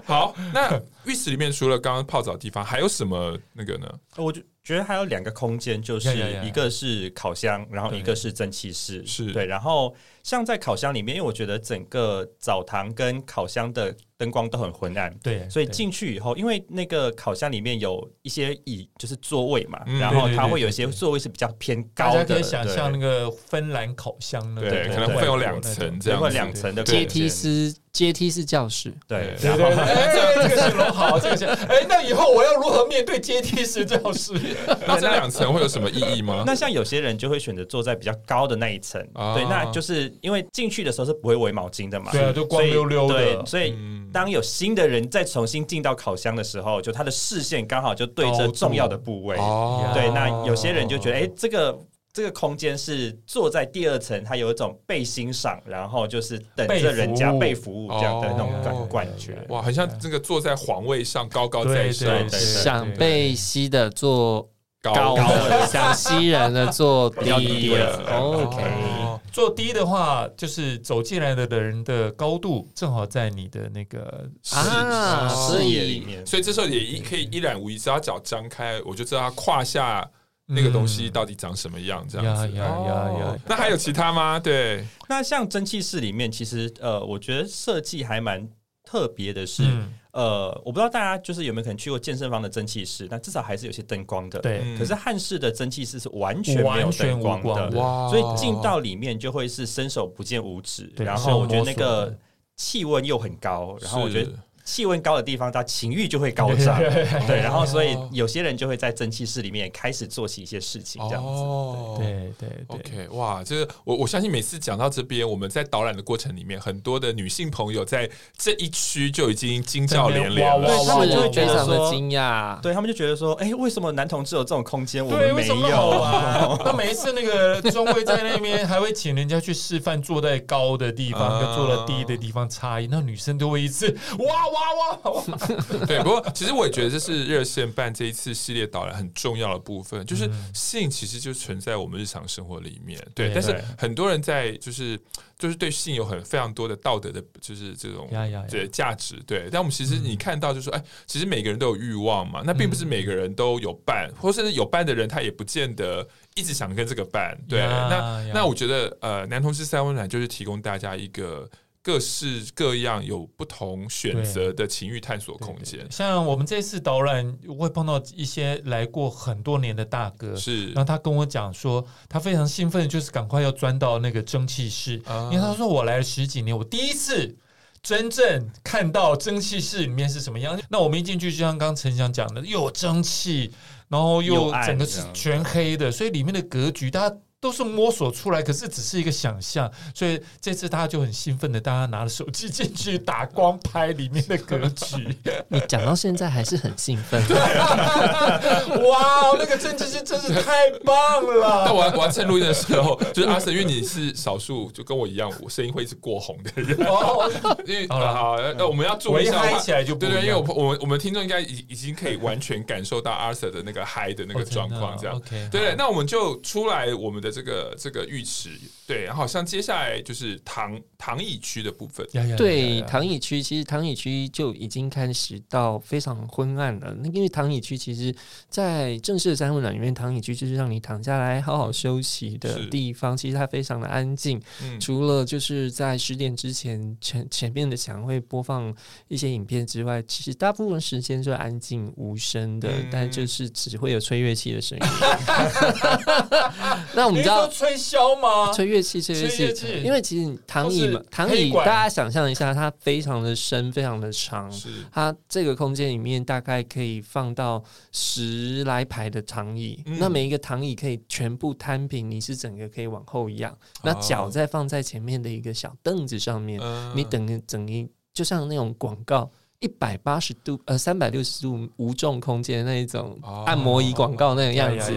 好，那浴室里面除了刚刚泡澡的地方，还有什么那个呢？我就。觉得还有两个空间，就是一个是烤箱，然后一个是蒸汽室，是对，然后。像在烤箱里面，因为我觉得整个澡堂跟烤箱的灯光都很昏暗，对，所以进去以后，因为那个烤箱里面有一些椅，就是座位嘛，然后它会有一些座位是比较偏高的，大家可以想象那个芬兰烤箱，对，可能会有两层这样，会两层的阶梯式阶梯式教室，对，然后这个形容好，这个形容，哎，那以后我要如何面对阶梯式教室？<laughs> 那这两层会有什么意义吗？<laughs> 那像有些人就会选择坐在比较高的那一层，对，那就是。因为进去的时候是不会围毛巾的嘛，对啊，就光溜溜的。对，所以当有新的人再重新进到烤箱的时候，就他的视线刚好就对着重要的部位。哦，对，那有些人就觉得，哎，这个这个空间是坐在第二层，他有一种被欣赏，然后就是等着人家被服务这样的那种感感觉。哇，很像这个坐在皇位上，高高在上，想被吸的坐高的，想吸人的坐 <laughs> 低的。OK。坐低的话，就是走进来的人的高度正好在你的那个啊视野里面，所以这时候也一可以一览无遗，只要脚张开，我就知道他胯下那个东西到底长什么样，这样子。呀呀呀！那还有其他吗？对，那像蒸汽室里面，其实呃，我觉得设计还蛮特别的是，嗯、呃，我不知道大家就是有没有可能去过健身房的蒸汽室，但至少还是有些灯光的。对，可是汉室的蒸汽室是完全没有灯光的，光所以进到里面就会是伸手不见五指。然后我觉得那个气温又很高，然后我觉得。气温高的地方，他情欲就会高涨，<laughs> 对，然后所以有些人就会在蒸汽室里面开始做起一些事情，这样子，对对对，OK，哇，就是我我相信每次讲到这边，我们在导览的过程里面，很多的女性朋友在这一区就已经惊叫连连了，对他们就会觉得说惊讶，对他们就觉得说，哎，为什么男同志有这种空间，我们没有啊？那每一次那个中尉在那边还会请人家去示范坐在高的地方跟坐在低的地方差异，那女生都会一次哇哇。哇哇！<laughs> 对，不过其实我也觉得这是热线办这一次系列导览很重要的部分，就是性其实就存在我们日常生活里面。对，但是很多人在就是就是对性有很非常多的道德的，就是这种对价值。对，但我们其实你看到就是说，哎，其实每个人都有欲望嘛，那并不是每个人都有伴，或甚至有伴的人他也不见得一直想跟这个伴。对，那那我觉得呃，男同志三温暖就是提供大家一个。各式各样有不同选择的情欲探索空间，像我们这次导览会碰到一些来过很多年的大哥，是，然后他跟我讲说，他非常兴奋，就是赶快要钻到那个蒸汽室，啊、因为他说我来了十几年，我第一次真正看到蒸汽室里面是什么样。那我们一进去，就像刚刚陈翔讲的，又有蒸汽，然后又整个是全黑的，所以里面的格局，大家。都是摸索出来，可是只是一个想象，所以这次大家就很兴奋的，大家拿着手机进去打光拍里面的格局。你讲到现在还是很兴奋，<laughs> 哇，那个蒸汽室真是太棒了！但我完成录音的时候，就是阿 Sir，因为你是少数就跟我一样，我声音会一直过红的人。<laughs> 哦，因为好了好，那我们要注意一下，嗨起来就对对，因为我我我们听众应该已已经可以完全感受到阿 Sir 的那个嗨的那个状况，这样 OK。对，那我们就出来我们的。这个这个浴池，对，然后好像接下来就是躺躺椅区的部分。对，躺椅区其实躺椅区就已经开始到非常昏暗了。那因为躺椅区其实，在正式的三温暖里面，躺椅区就是让你躺下来好好休息的地方。其实它非常的安静，嗯、除了就是在十点之前前前面的墙会播放一些影片之外，其实大部分时间是安静无声的，嗯、但就是只会有吹乐器的声音。<laughs> 那我们知道吹箫吗？吹乐器，吹乐器。因为其实躺椅嘛，躺椅大家想象一下，它非常的深，非常的长。它这个空间里面大概可以放到十来排的躺椅。嗯、那每一个躺椅可以全部摊平，你是整个可以往后仰，哦、那脚再放在前面的一个小凳子上面，嗯、你等于整一就像那种广告。一百八十度，呃，三百六十度无重空间那一种按摩椅广告那个样子。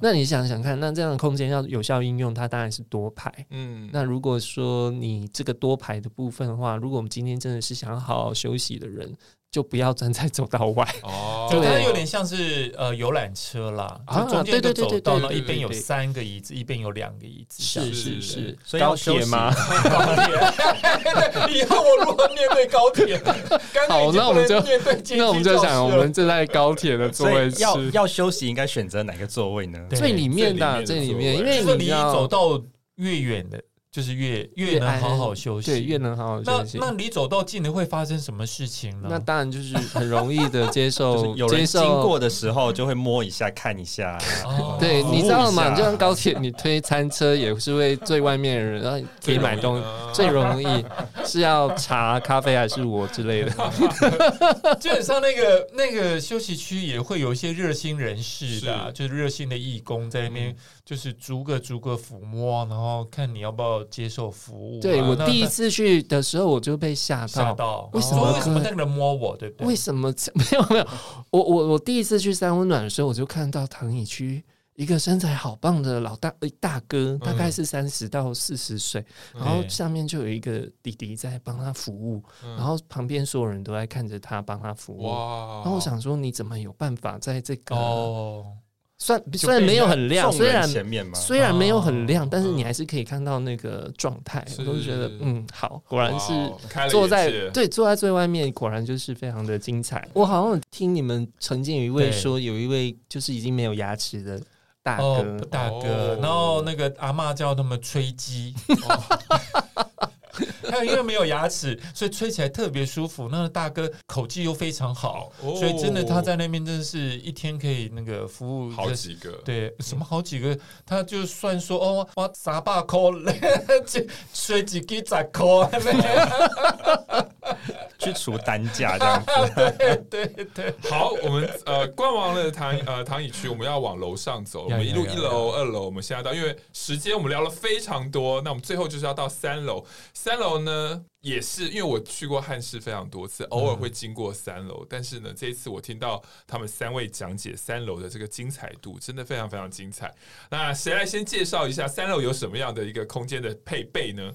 那你想想看，那这样的空间要有效应用，它当然是多排。嗯，那如果说你这个多排的部分的话，如果我们今天真的是想好好休息的人。就不要站在走道外。哦，对。它有点像是呃游览车啦，啊，中间的走道呢，一边有三个椅子，一边有两个椅子，是是是，所以高铁吗？高铁，<laughs> 以后我如何面对高铁？<laughs> 好，那我们就那我们就想，我们正在高铁的座位，要要休息，应该选择哪个座位呢？最里面的，最里面，因为你离走道越远的。就是越越能好好休息，对，越能好好休息。那那离走到近的会发生什么事情呢？那当然就是很容易的接受，有人经过的时候就会摸一下看一下。对，你知道吗？就像高铁，你推餐车也是会最外面的人，然后可以买东西，最容易是要茶、咖啡还是我之类的。<laughs> 基本上那个那个休息区也会有一些热心人士的，就是热心的义工在那边，就是逐个逐个抚摸，然后看你要不要。接受服务。对，我第一次去的时候，我就被吓到。吓到！为什么？为什么那个人摸我？对不对？为什么？<laughs> 没有没有。我我我第一次去三温暖的时候，我就看到躺椅区一个身材好棒的老大大哥，大概是三十到四十岁，然后下面就有一个弟弟在帮他服务，然后旁边所有人都在看着他帮他服务。然后我想说，你怎么有办法在这个？哦。虽虽然没有很亮，虽然虽然没有很亮，但是你还是可以看到那个状态。我都觉得，嗯，好，果然是坐在对坐在最外面，果然就是非常的精彩。我好像听你们曾经有一位说，有一位就是已经没有牙齿的大哥，大哥，然后那个阿嬷叫他们吹鸡。<laughs> <laughs> <laughs> <laughs> 还有因为没有牙齿，所以吹起来特别舒服。那个大哥口技又非常好，哦、所以真的他在那边真的是一天可以那个服务好几个。对，什么好几个？他就算说哦，我三百块，<laughs> 吹几几十块，<laughs> <laughs> 去除单价这样子。<laughs> 对对对。好，我们呃逛完了躺呃躺椅区，我们要往楼上走。我们一路一楼、二楼，我们现在到，因为时间我们聊了非常多，那我们最后就是要到三楼。三楼呢，也是因为我去过汉室非常多次，偶尔会经过三楼，嗯、但是呢，这一次我听到他们三位讲解三楼的这个精彩度，真的非常非常精彩。那谁来先介绍一下三楼有什么样的一个空间的配备呢？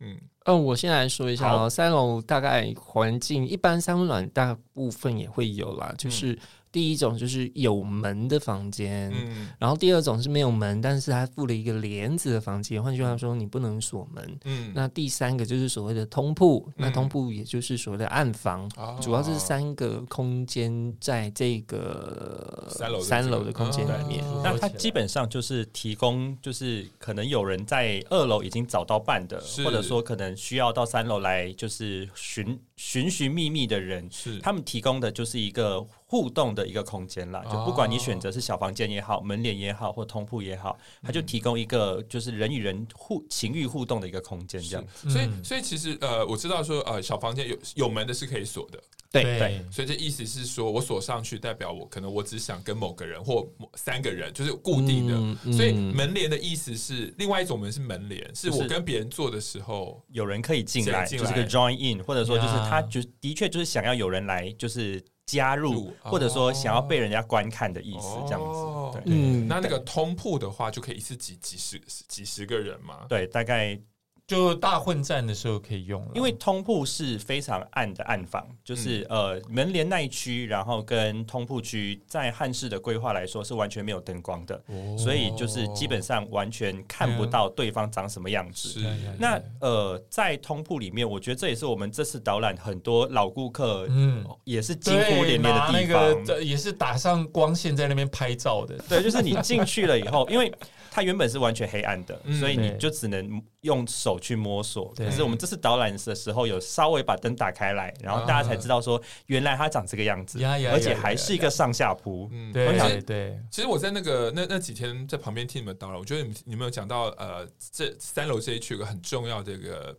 嗯，嗯，我先来说一下哦，三楼大概环境一般，三温暖大部分也会有啦，就是。嗯第一种就是有门的房间，嗯，然后第二种是没有门，但是它附了一个帘子的房间。换句话说，你不能锁门。嗯，那第三个就是所谓的通铺，嗯、那通铺也就是所谓的暗房，嗯、主要是三个空间在这个三楼三楼的空间里面。那它基本上就是提供，就是可能有人在二楼已经找到伴的，或者说可能需要到三楼来就是寻寻寻觅觅的人，是他们提供的就是一个。互动的一个空间啦，就不管你选择是小房间也好，门帘也好，或通铺也好，它就提供一个就是人与人互情欲互动的一个空间，这样。所以，所以其实呃，我知道说呃，小房间有有门的是可以锁的，对。对。所以这意思是说我锁上去，代表我可能我只想跟某个人或三个人，就是固定的。嗯嗯、所以门帘的意思是另外一种门是门帘，是。我跟别人做的时候有人可以进来，就是个 join in，或者说就是他就的确就是想要有人来就是。加入，或者说想要被人家观看的意思，这样子。对，嗯，那那个通铺的话，就可以一次挤几十几十个人嘛？对，大概。就大混战的时候可以用了，因为通铺是非常暗的暗房，就是、嗯、呃门帘那一区，然后跟通铺区在汉室的规划来说是完全没有灯光的，哦、所以就是基本上完全看不到对方长什么样子。嗯、那呃在通铺里面，我觉得这也是我们这次导览很多老顾客嗯也是惊呼连连的地方，那个、也是打上光线在那边拍照的。对，就是你进去了以后，因为。它原本是完全黑暗的，嗯、所以你就只能用手去摸索。可是我们这次导览的时候，有稍微把灯打开来，然后大家才知道说，原来它长这个样子，啊、而且还是一个上下铺。嗯，对对对。其实我在那个那那几天在旁边听你们导览，我觉得你们你们有讲到呃，这三楼这一区有个很重要的一个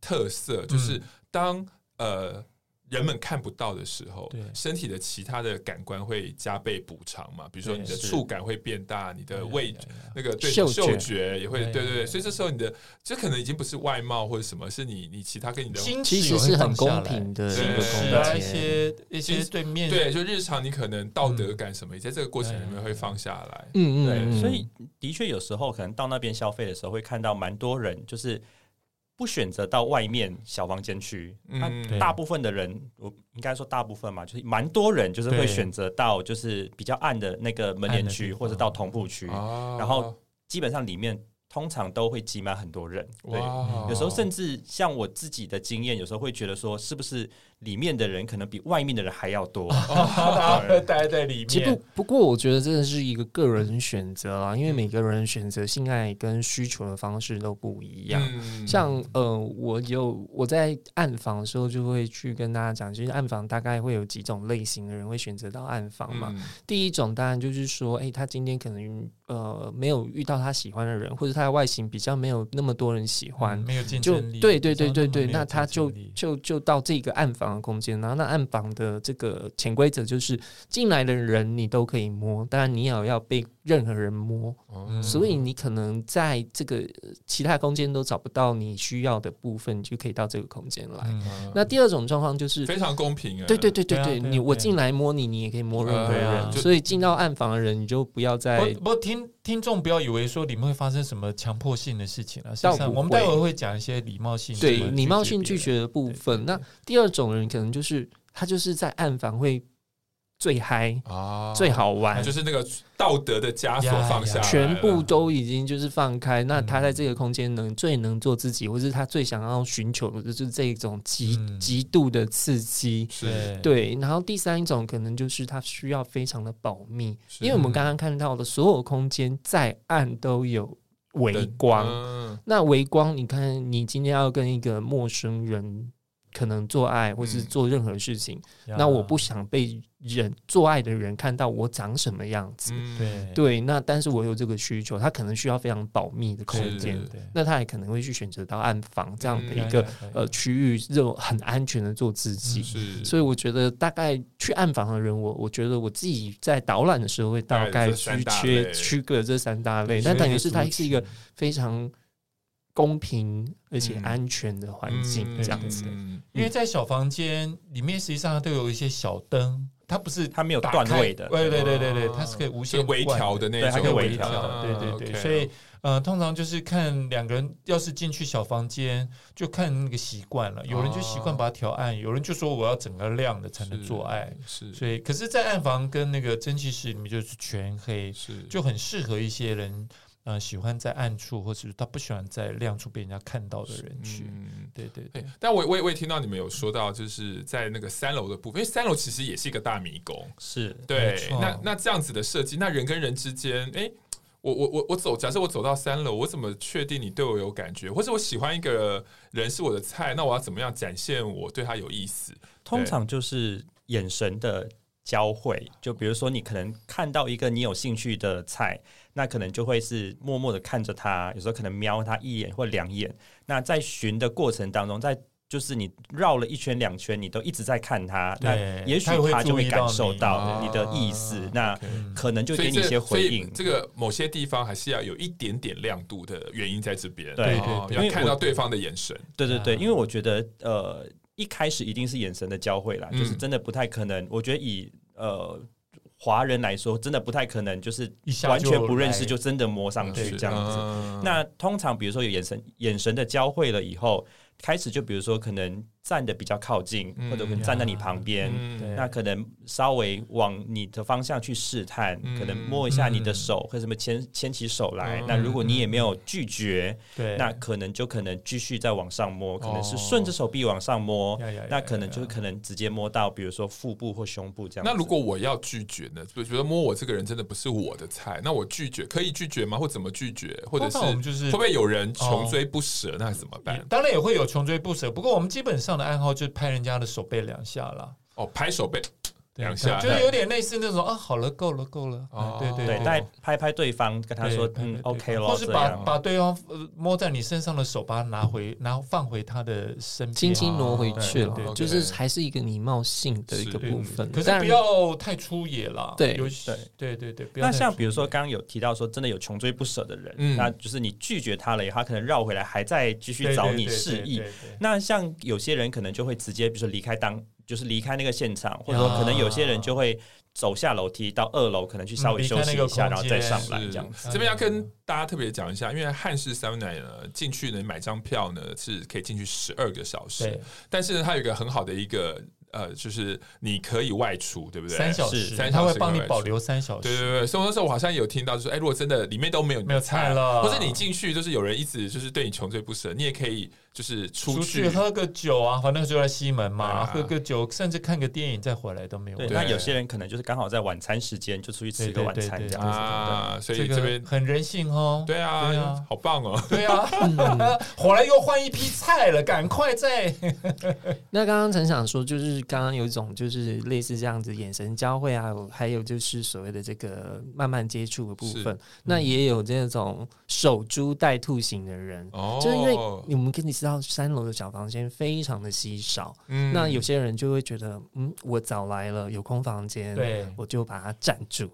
特色，就是当呃。人们看不到的时候，身体的其他的感官会加倍补偿嘛？比如说你的触感会变大，你的味那个对嗅觉。也会对对对，所以这时候你的这可能已经不是外貌或者什么，是你你其他跟你的其实是很公平的，对一些一些对面对，就日常你可能道德感什么，也在这个过程里面会放下来。嗯嗯，对，所以的确有时候可能到那边消费的时候，会看到蛮多人就是。不选择到外面小房间去，那、嗯、大部分的人，我应该说大部分嘛，就是蛮多人就是会选择到就是比较暗的那个门帘区，或者到同步区，哦、然后基本上里面。通常都会挤满很多人，对，有时候甚至像我自己的经验，有时候会觉得说，是不是里面的人可能比外面的人还要多？大家待在里面。其实不，不过我觉得真的是一个个人选择啦，因为每个人选择性爱跟需求的方式都不一样。嗯、像呃，我有我在暗访的时候，就会去跟大家讲，其实暗访大概会有几种类型的人会选择到暗访嘛。嗯、第一种当然就是说，哎、欸，他今天可能呃没有遇到他喜欢的人，或者他。的外形比较没有那么多人喜欢，没有竞争力，就对对对对对，那他就就就到这个暗房的空间，然后那暗房的这个潜规则就是进来的人你都可以摸，当然你也要要被任何人摸，嗯、所以你可能在这个其他空间都找不到你需要的部分，你就可以到这个空间来。嗯、那第二种状况就是非常公平，对对对对对，你我进来摸你，你也可以摸任何人，嗯、所以进到暗房的人你就不要再不，不听听众不要以为说里面会发生什么强迫性的事情了，我们待会。会讲一些礼貌性对礼貌性拒绝的部分。那第二种人可能就是他就是在暗房会。最嗨啊，最好玩，就是那个道德的枷锁放下，全部都已经就是放开。那他在这个空间能最能做自己，或是他最想要寻求的就是这种极极度的刺激。对。然后第三种可能就是他需要非常的保密，因为我们刚刚看到的所有空间再暗都有微光。嗯、那微光，你看，你今天要跟一个陌生人。可能做爱或是做任何事情，嗯、那我不想被人做爱的人看到我长什么样子。嗯、对。对，那但是我有这个需求，他可能需要非常保密的空间，那他也可能会去选择到暗房这样的一个、嗯、呃区域，就很安全的做自己。嗯、所以我觉得大概去暗房的人，我我觉得我自己在导览的时候会大概区区区隔这三大类，但等于是它是一个非常。公平而且安全的环境，这样子。因为在小房间里面，实际上它都有一些小灯，它不是它没有段位的，对对对对对，它是可以无限微调的那种，它可以微调的，对对对。所以呃，通常就是看两个人要是进去小房间，就看那个习惯了。有人就习惯把它调暗，有人就说我要整个亮的才能做爱。是，所以可是，在暗房跟那个蒸汽室里面就是全黑，是就很适合一些人。嗯、呃，喜欢在暗处，或者是他不喜欢在亮处被人家看到的人群。嗯，对对对。但我我也我也听到你们有说到，就是在那个三楼的部分，因为三楼其实也是一个大迷宫。是对。那那这样子的设计，那人跟人之间，哎，我我我我走，假设我走到三楼，我怎么确定你对我有感觉，或者我喜欢一个人是我的菜，那我要怎么样展现我对他有意思？通常就是眼神的交汇，就比如说你可能看到一个你有兴趣的菜。那可能就会是默默的看着他，有时候可能瞄他一眼或两眼。那在寻的过程当中，在就是你绕了一圈两圈，你都一直在看他，那也许他就会感受到你的意思，那可能就给你一些回应。这个某些地方还是要有一点点亮度的原因在这边，对，对，要看到对方的眼神。对对对，因为我觉得呃，一开始一定是眼神的交汇啦，就是真的不太可能。我觉得以呃。华人来说，真的不太可能，就是完全不认识就真的摸上去这样子。那通常，比如说有眼神眼神的交汇了以后，开始就比如说可能。站的比较靠近，或者可能站在你旁边，那可能稍微往你的方向去试探，可能摸一下你的手，或者什么牵牵起手来。那如果你也没有拒绝，那可能就可能继续再往上摸，可能是顺着手臂往上摸，那可能就可能直接摸到，比如说腹部或胸部这样。那如果我要拒绝呢？就觉得摸我这个人真的不是我的菜，那我拒绝可以拒绝吗？或怎么拒绝？或者是就是会不会有人穷追不舍？那怎么办？当然也会有穷追不舍，不过我们基本上。的爱好就是拍人家的手背两下啦。哦，拍手背。两下，就是有点类似那种啊，好了，够了，够了。对对对，再拍拍对方，跟他说嗯，OK 了。或是把把对方摸在你身上的手，把它拿回，然后放回他的身边，轻轻挪回去了。就是还是一个礼貌性的一个部分，可是不要太粗野了。对对对对对。那像比如说刚刚有提到说，真的有穷追不舍的人，那就是你拒绝他了以后，他可能绕回来，还在继续找你示意。那像有些人可能就会直接，比如说离开当。就是离开那个现场，或者说可能有些人就会走下楼梯到二楼，可能去稍微休息一下，然后再上来这样子。这边要跟大家特别讲一下，因为汉室 Sauna 呢，进去呢买张票呢是可以进去十二个小时，但是呢它有一个很好的一个。呃，就是你可以外出，对不对？三小时，三小时他会帮你保留三小时。对对对，所以那时候我好像有听到，就是哎，如果真的里面都没有没有菜了，或者你进去就是有人一直就是对你穷追不舍，你也可以就是出去喝个酒啊，反正就在西门嘛，喝个酒，甚至看个电影再回来都没有问题。那有些人可能就是刚好在晚餐时间就出去吃个晚餐这样子啊，所以这边很人性哦。对啊，好棒哦。对啊，<laughs> 回来又换一批菜了，赶快再。<laughs> 那刚刚陈想说就是。刚刚有一种就是类似这样子眼神交汇啊，还有就是所谓的这个慢慢接触的部分，那也有这种守株待兔型的人，哦就是因为我们跟你知道三楼的小房间非常的稀少，那有些人就会觉得，嗯，我早来了，有空房间，对，我就把它占住，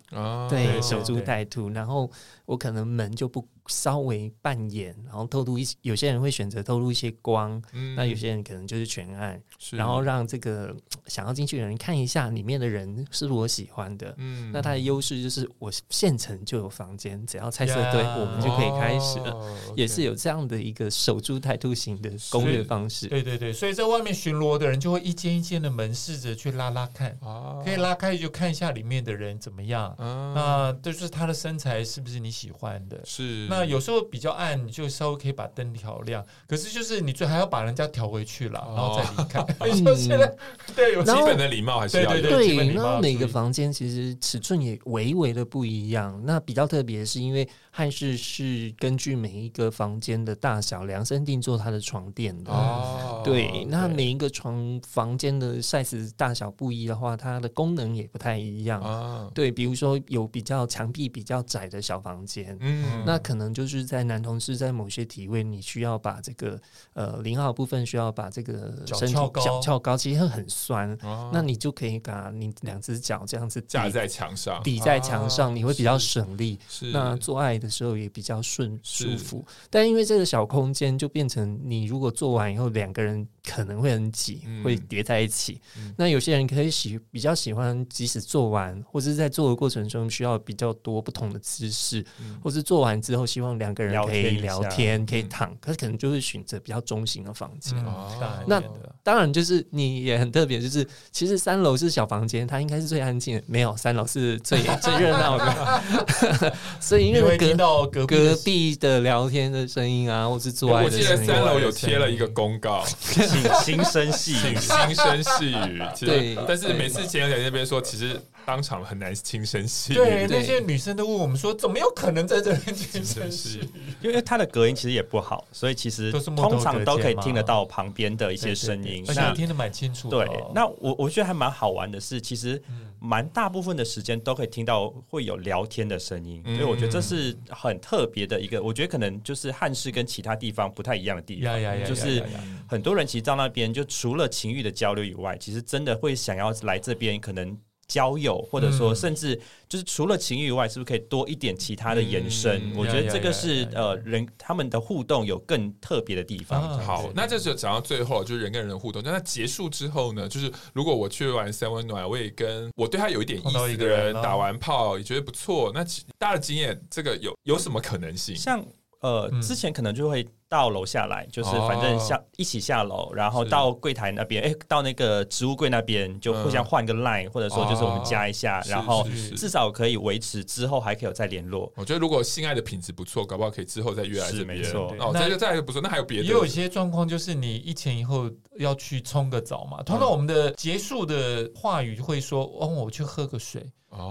对，守株待兔，然后我可能门就不。稍微扮演，然后透露一些，有些人会选择透露一些光，嗯、那有些人可能就是全暗，然后让这个想要进去的人看一下里面的人是我喜欢的。嗯，那它的优势就是我现成就有房间，只要猜色对我们就可以开始了。哦、<laughs> 也是有这样的一个守株待兔型的攻略方式。对对对，所以在外面巡逻的人就会一间一间的门试着去拉拉看，哦、可以拉开就看一下里面的人怎么样。嗯、那就是他的身材是不是你喜欢的？是。那有时候比较暗，你就稍微可以把灯调亮。可是就是你最还要把人家调回去了，然后再离开。<laughs> 你说现在 <laughs> 对有基本的礼貌还是要有。对，然后每个房间其实尺寸也微微的不一样。那比较特别是因为汉室是根据每一个房间的大小量身定做它的床垫的。哦，对，那每一个床房间的 size 大小不一的话，它的功能也不太一样。哦，对，比如说有比较墙壁比较窄的小房间，嗯，那可能就是在男同志在某些体位，你需要把这个呃零号部分需要把这个身体脚翘高，其实会很酸。哦，那你就可以把你两只脚这样子架在墙上，抵在墙上，你会比较省力。是，那做爱的时候也比较顺舒服。但因为这个小空间，就变成你如果做完以后，两个人可能会很挤，会叠在一起。那有些人可以喜比较喜欢，即使做完或者是在做的过程中需要比较多不同的姿势，或是做完之后希望两个人可以聊天，可以躺，可是可能就会选择比较中型的房间。那当然就是你也很特别，就是其实三楼是小房间，它应该是最安静的，没有三楼是最最热闹的。<laughs> 所以因为听到隔隔壁的聊天的声音啊，或是做爱的声音，我记得三楼有贴了一个公告，<laughs> <laughs> 请轻声细语，轻声细语。对，但是每次前两天那边说，其实。当场很难轻声细语，对，那些女生都问我们说，怎么有可能在这边轻声细语？因为它的隔音其实也不好，所以其实通常都可以听得到旁边的一些声音，而且听得蛮清楚。对，那我我觉得还蛮好玩的是，其实蛮大部分的时间都可以听到会有聊天的声音，所以我觉得这是很特别的一个，我觉得可能就是汉室跟其他地方不太一样的地方，就是很多人其实到那边就除了情欲的交流以外，其实真的会想要来这边可能。交友，或者说甚至就是除了情欲以外，是不是可以多一点其他的延伸？嗯、我觉得这个是呃人他们的互动有更特别的地方。啊、好，那这就讲到最后，就是人跟人的互动。那结束之后呢？就是如果我去玩三温暖，我也跟我对他有一点意思的人打完炮，也觉得不错。那大家的经验，这个有有什么可能性？像呃，之前可能就会。到楼下来，就是反正下一起下楼，然后到柜台那边，哎，到那个植物柜那边就互相换个 line，或者说就是我们加一下，然后至少可以维持之后还可以有再联络。我觉得如果性爱的品质不错，搞不好可以之后再约来这边。没错，哦，这个再来不错，那还有别的？也有一些状况就是你一前一后要去冲个澡嘛。通常我们的结束的话语会说：“哦，我去喝个水。”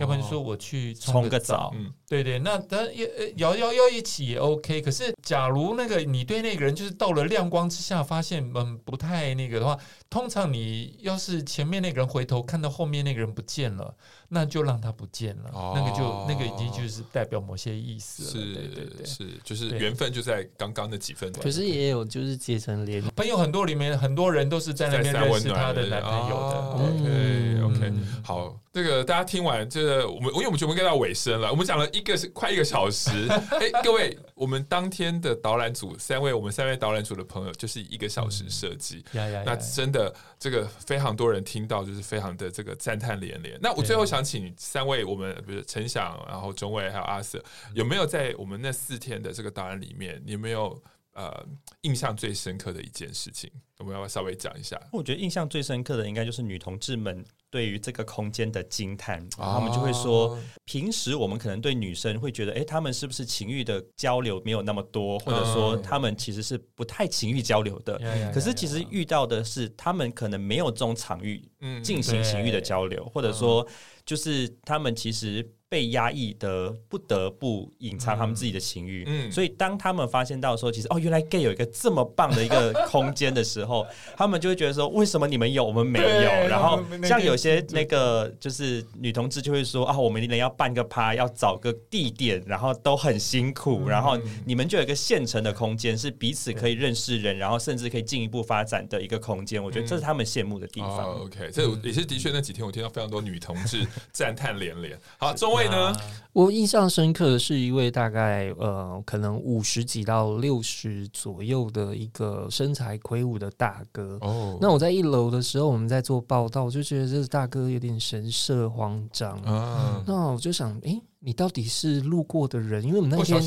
要不然就说我去冲个澡。嗯，对对，那当然也要要要一起也 OK。可是假如那个你。对那个人，就是到了亮光之下，发现嗯不太那个的话，通常你要是前面那个人回头看到后面那个人不见了。那就让他不见了，哦、那个就那个已经就是代表某些意思了。是，对对对，是，就是缘分就在刚刚那几分钟。可是也有就是结成连朋友，很多里面很多人都是在那边认识他的男朋友的。OK OK，好，这个大家听完这个，我们因为我们全部该到尾声了，我们讲了一个是快一个小时。<laughs> 哎，各位，我们当天的导览组三位，我们三位导览组的朋友就是一个小时设计，嗯、那真的这个非常多人听到，就是非常的这个赞叹连连。那我最后想。想请三位，我们比如陈翔，然后中伟，还有阿 Sir，有没有在我们那四天的这个档案里面，你有没有呃印象最深刻的一件事情？我们要不要稍微讲一下？我觉得印象最深刻的应该就是女同志们对于这个空间的惊叹，哦、他们就会说，平时我们可能对女生会觉得，哎，他们是不是情欲的交流没有那么多，或者说他们其实是不太情欲交流的。嗯、可是其实遇到的是，他们可能没有这种场域进行情欲的交流，嗯、或者说。就是他们其实被压抑的，不得不隐藏他们自己的情欲。嗯，所以当他们发现到说，其实哦，原来 gay 有一个这么棒的一个空间的时候，<laughs> 他们就会觉得说，为什么你们有，我们没有？然后像有些那个就是女同志就会说啊，我们一定要办个趴，要找个地点，然后都很辛苦，然后你们就有一个现成的空间，是彼此可以认识人，然后甚至可以进一步发展的一个空间。我觉得这是他们羡慕的地方。OK，这也是的确那几天我听到非常多女同志。<laughs> 赞叹连连。好，中尉呢？我印象深刻的是一位大概呃，可能五十几到六十左右的一个身材魁梧的大哥。哦，那我在一楼的时候，我们在做报道，我就觉得这个大哥有点神色慌张。啊，那我就想，诶、欸。你到底是路过的人？因为我们那天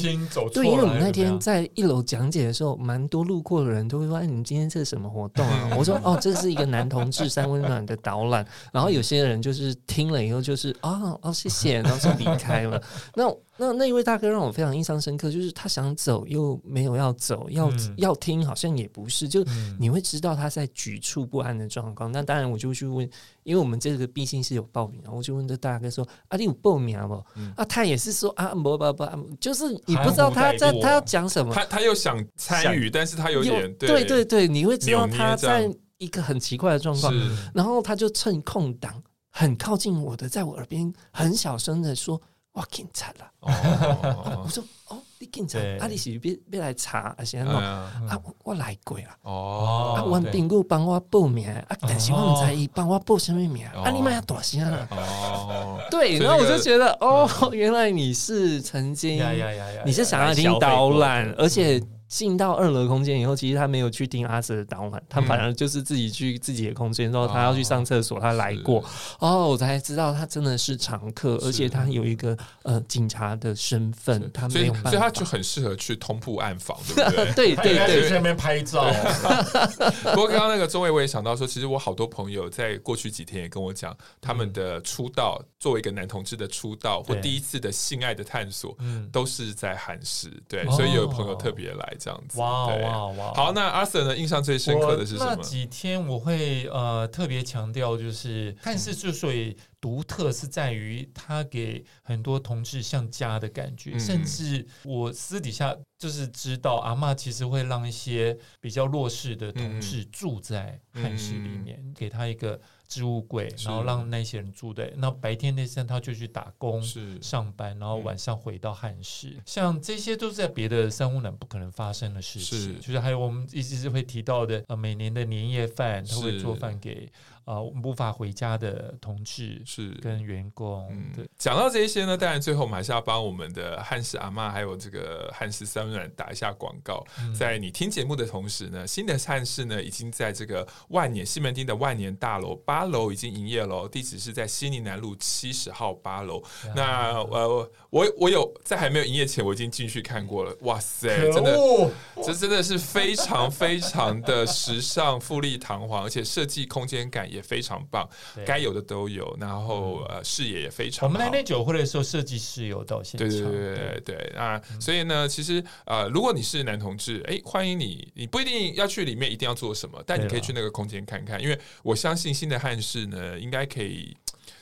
对，因为我们那天在一楼讲解的时候，蛮多路过的人都会说：“哎，你们今天这是什么活动啊？” <laughs> 我说：“哦，这是一个男同志三温暖的导览。”然后有些人就是听了以后就是：“哦哦，谢谢。”然后就离开了。那那那一位大哥让我非常印象深刻，就是他想走又没有要走，要、嗯、要听好像也不是，就你会知道他在局促不安的状况。那当然我就去问，因为我们这个毕竟是有报名，然后我就问这大哥说：“啊，你有报名不？”嗯、啊，他也是说：“啊，不不不，就是你不知道他在他要讲什么。”他他又想参与，但是他有点对对对对，你会知道他在一个很奇怪的状况，然后他就趁空档。很靠近我的，在我耳边很小声的说：“我警察了。”我说：“哦，你警察？啊，你是别别来查啊？先啊，我来过了。哦，啊，我朋友帮我报名啊，但是我不在意帮我报什么名啊？你妈要大声啦。哦，对，然后我就觉得，哦，原来你是曾经，你是想要听导览，而且。进到二楼空间以后，其实他没有去听阿 Sir 的导览，他反而就是自己去自己的空间，然后他要去上厕所，他来过，哦，我才知道他真的是常客，而且他有一个呃警察的身份，他没有办法，所以他就很适合去通铺暗访，对不对？<laughs> 对对对，在那边拍照。<laughs> 不过刚刚那个中尉，我也想到说，其实我好多朋友在过去几天也跟我讲，他们的出道，作为一个男同志的出道或第一次的性爱的探索，都是在韩室，对，所以有朋友特别来。这样子，哇哇哇！好，那阿 Sir 呢？印象最深刻的是什么？那几天我会呃特别强调，就是汉室之所以独特，是在于它给很多同志像家的感觉。嗯、甚至我私底下就是知道，阿嬷其实会让一些比较弱势的同志住在汉室里面，嗯、给他一个。置物柜，然后让那些人住的。那白天那些他就去打工、上班，然后晚上回到汉室。像这些都是在别的三温暖不可能发生的事情。就是还有我们一直是会提到的，呃，每年的年夜饭，他会做饭给。啊，无法回家的同志是跟员工。对，讲到这些呢，当然最后我们还是要帮我们的汉室阿妈还有这个汉室三温暖打一下广告。在你听节目的同时呢，新的汉室呢已经在这个万年西门町的万年大楼八楼已经营业了，地址是在西宁南路七十号八楼。那呃，我我有在还没有营业前，我已经进去看过了。哇塞，真的，这真的是非常非常的时尚、富丽堂皇，而且设计空间感也。非常棒，该有的都有，然后呃，视野也非常好。我们来那酒会的时候，设计师有到现场。对对对对对啊！所以呢，其实呃，如果你是男同志，哎，欢迎你，你不一定要去里面一定要做什么，但你可以去那个空间看看，因为我相信新的汉室呢，应该可以。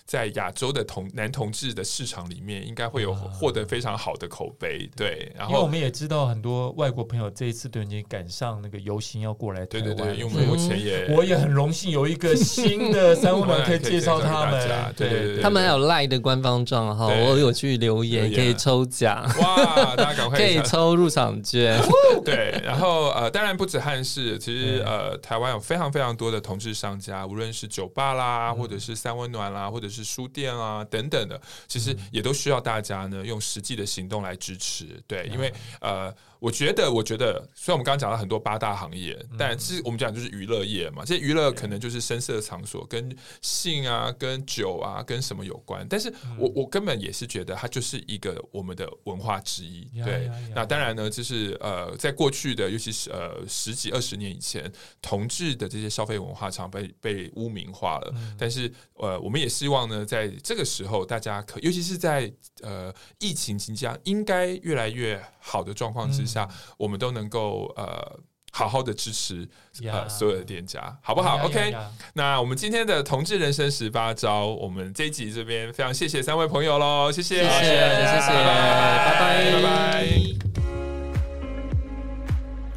在亚洲的同男同志的市场里面，应该会有获得非常好的口碑。对，然后因为我们也知道很多外国朋友这一次都已经赶上那个游行要过来。对对对，因为我们目前也我也很荣幸有一个新的三温暖 <laughs> 可以介绍他们。对对对，他们还有赖的官方账号，我有去留言可以抽奖。哇，大家赶快可以抽入场券。<laughs> 对，然后呃，当然不止汉室，其实呃，台湾有非常非常多的同志商家，无论是酒吧啦，或者是三温暖啦，或者是。是书店啊，等等的，其实也都需要大家呢用实际的行动来支持，对，因为呃。我觉得，我觉得，虽然我们刚刚讲了很多八大行业，但是我们讲就是娱乐业嘛。这些娱乐可能就是深色场所，跟性啊、跟酒啊、跟什么有关。但是我我根本也是觉得它就是一个我们的文化之一。对，那当然呢，就是呃，在过去的，尤其是呃十几二十年以前，同志的这些消费文化常被被污名化了。但是呃，我们也希望呢，在这个时候，大家可，尤其是在呃疫情即将应该越来越好的状况之下。下，我们都能够呃好好的支持呃所有的店家，好不好？OK，那我们今天的同志人生十八招，我们这一集这边非常谢谢三位朋友喽，谢谢，谢谢，谢谢，拜拜，拜拜。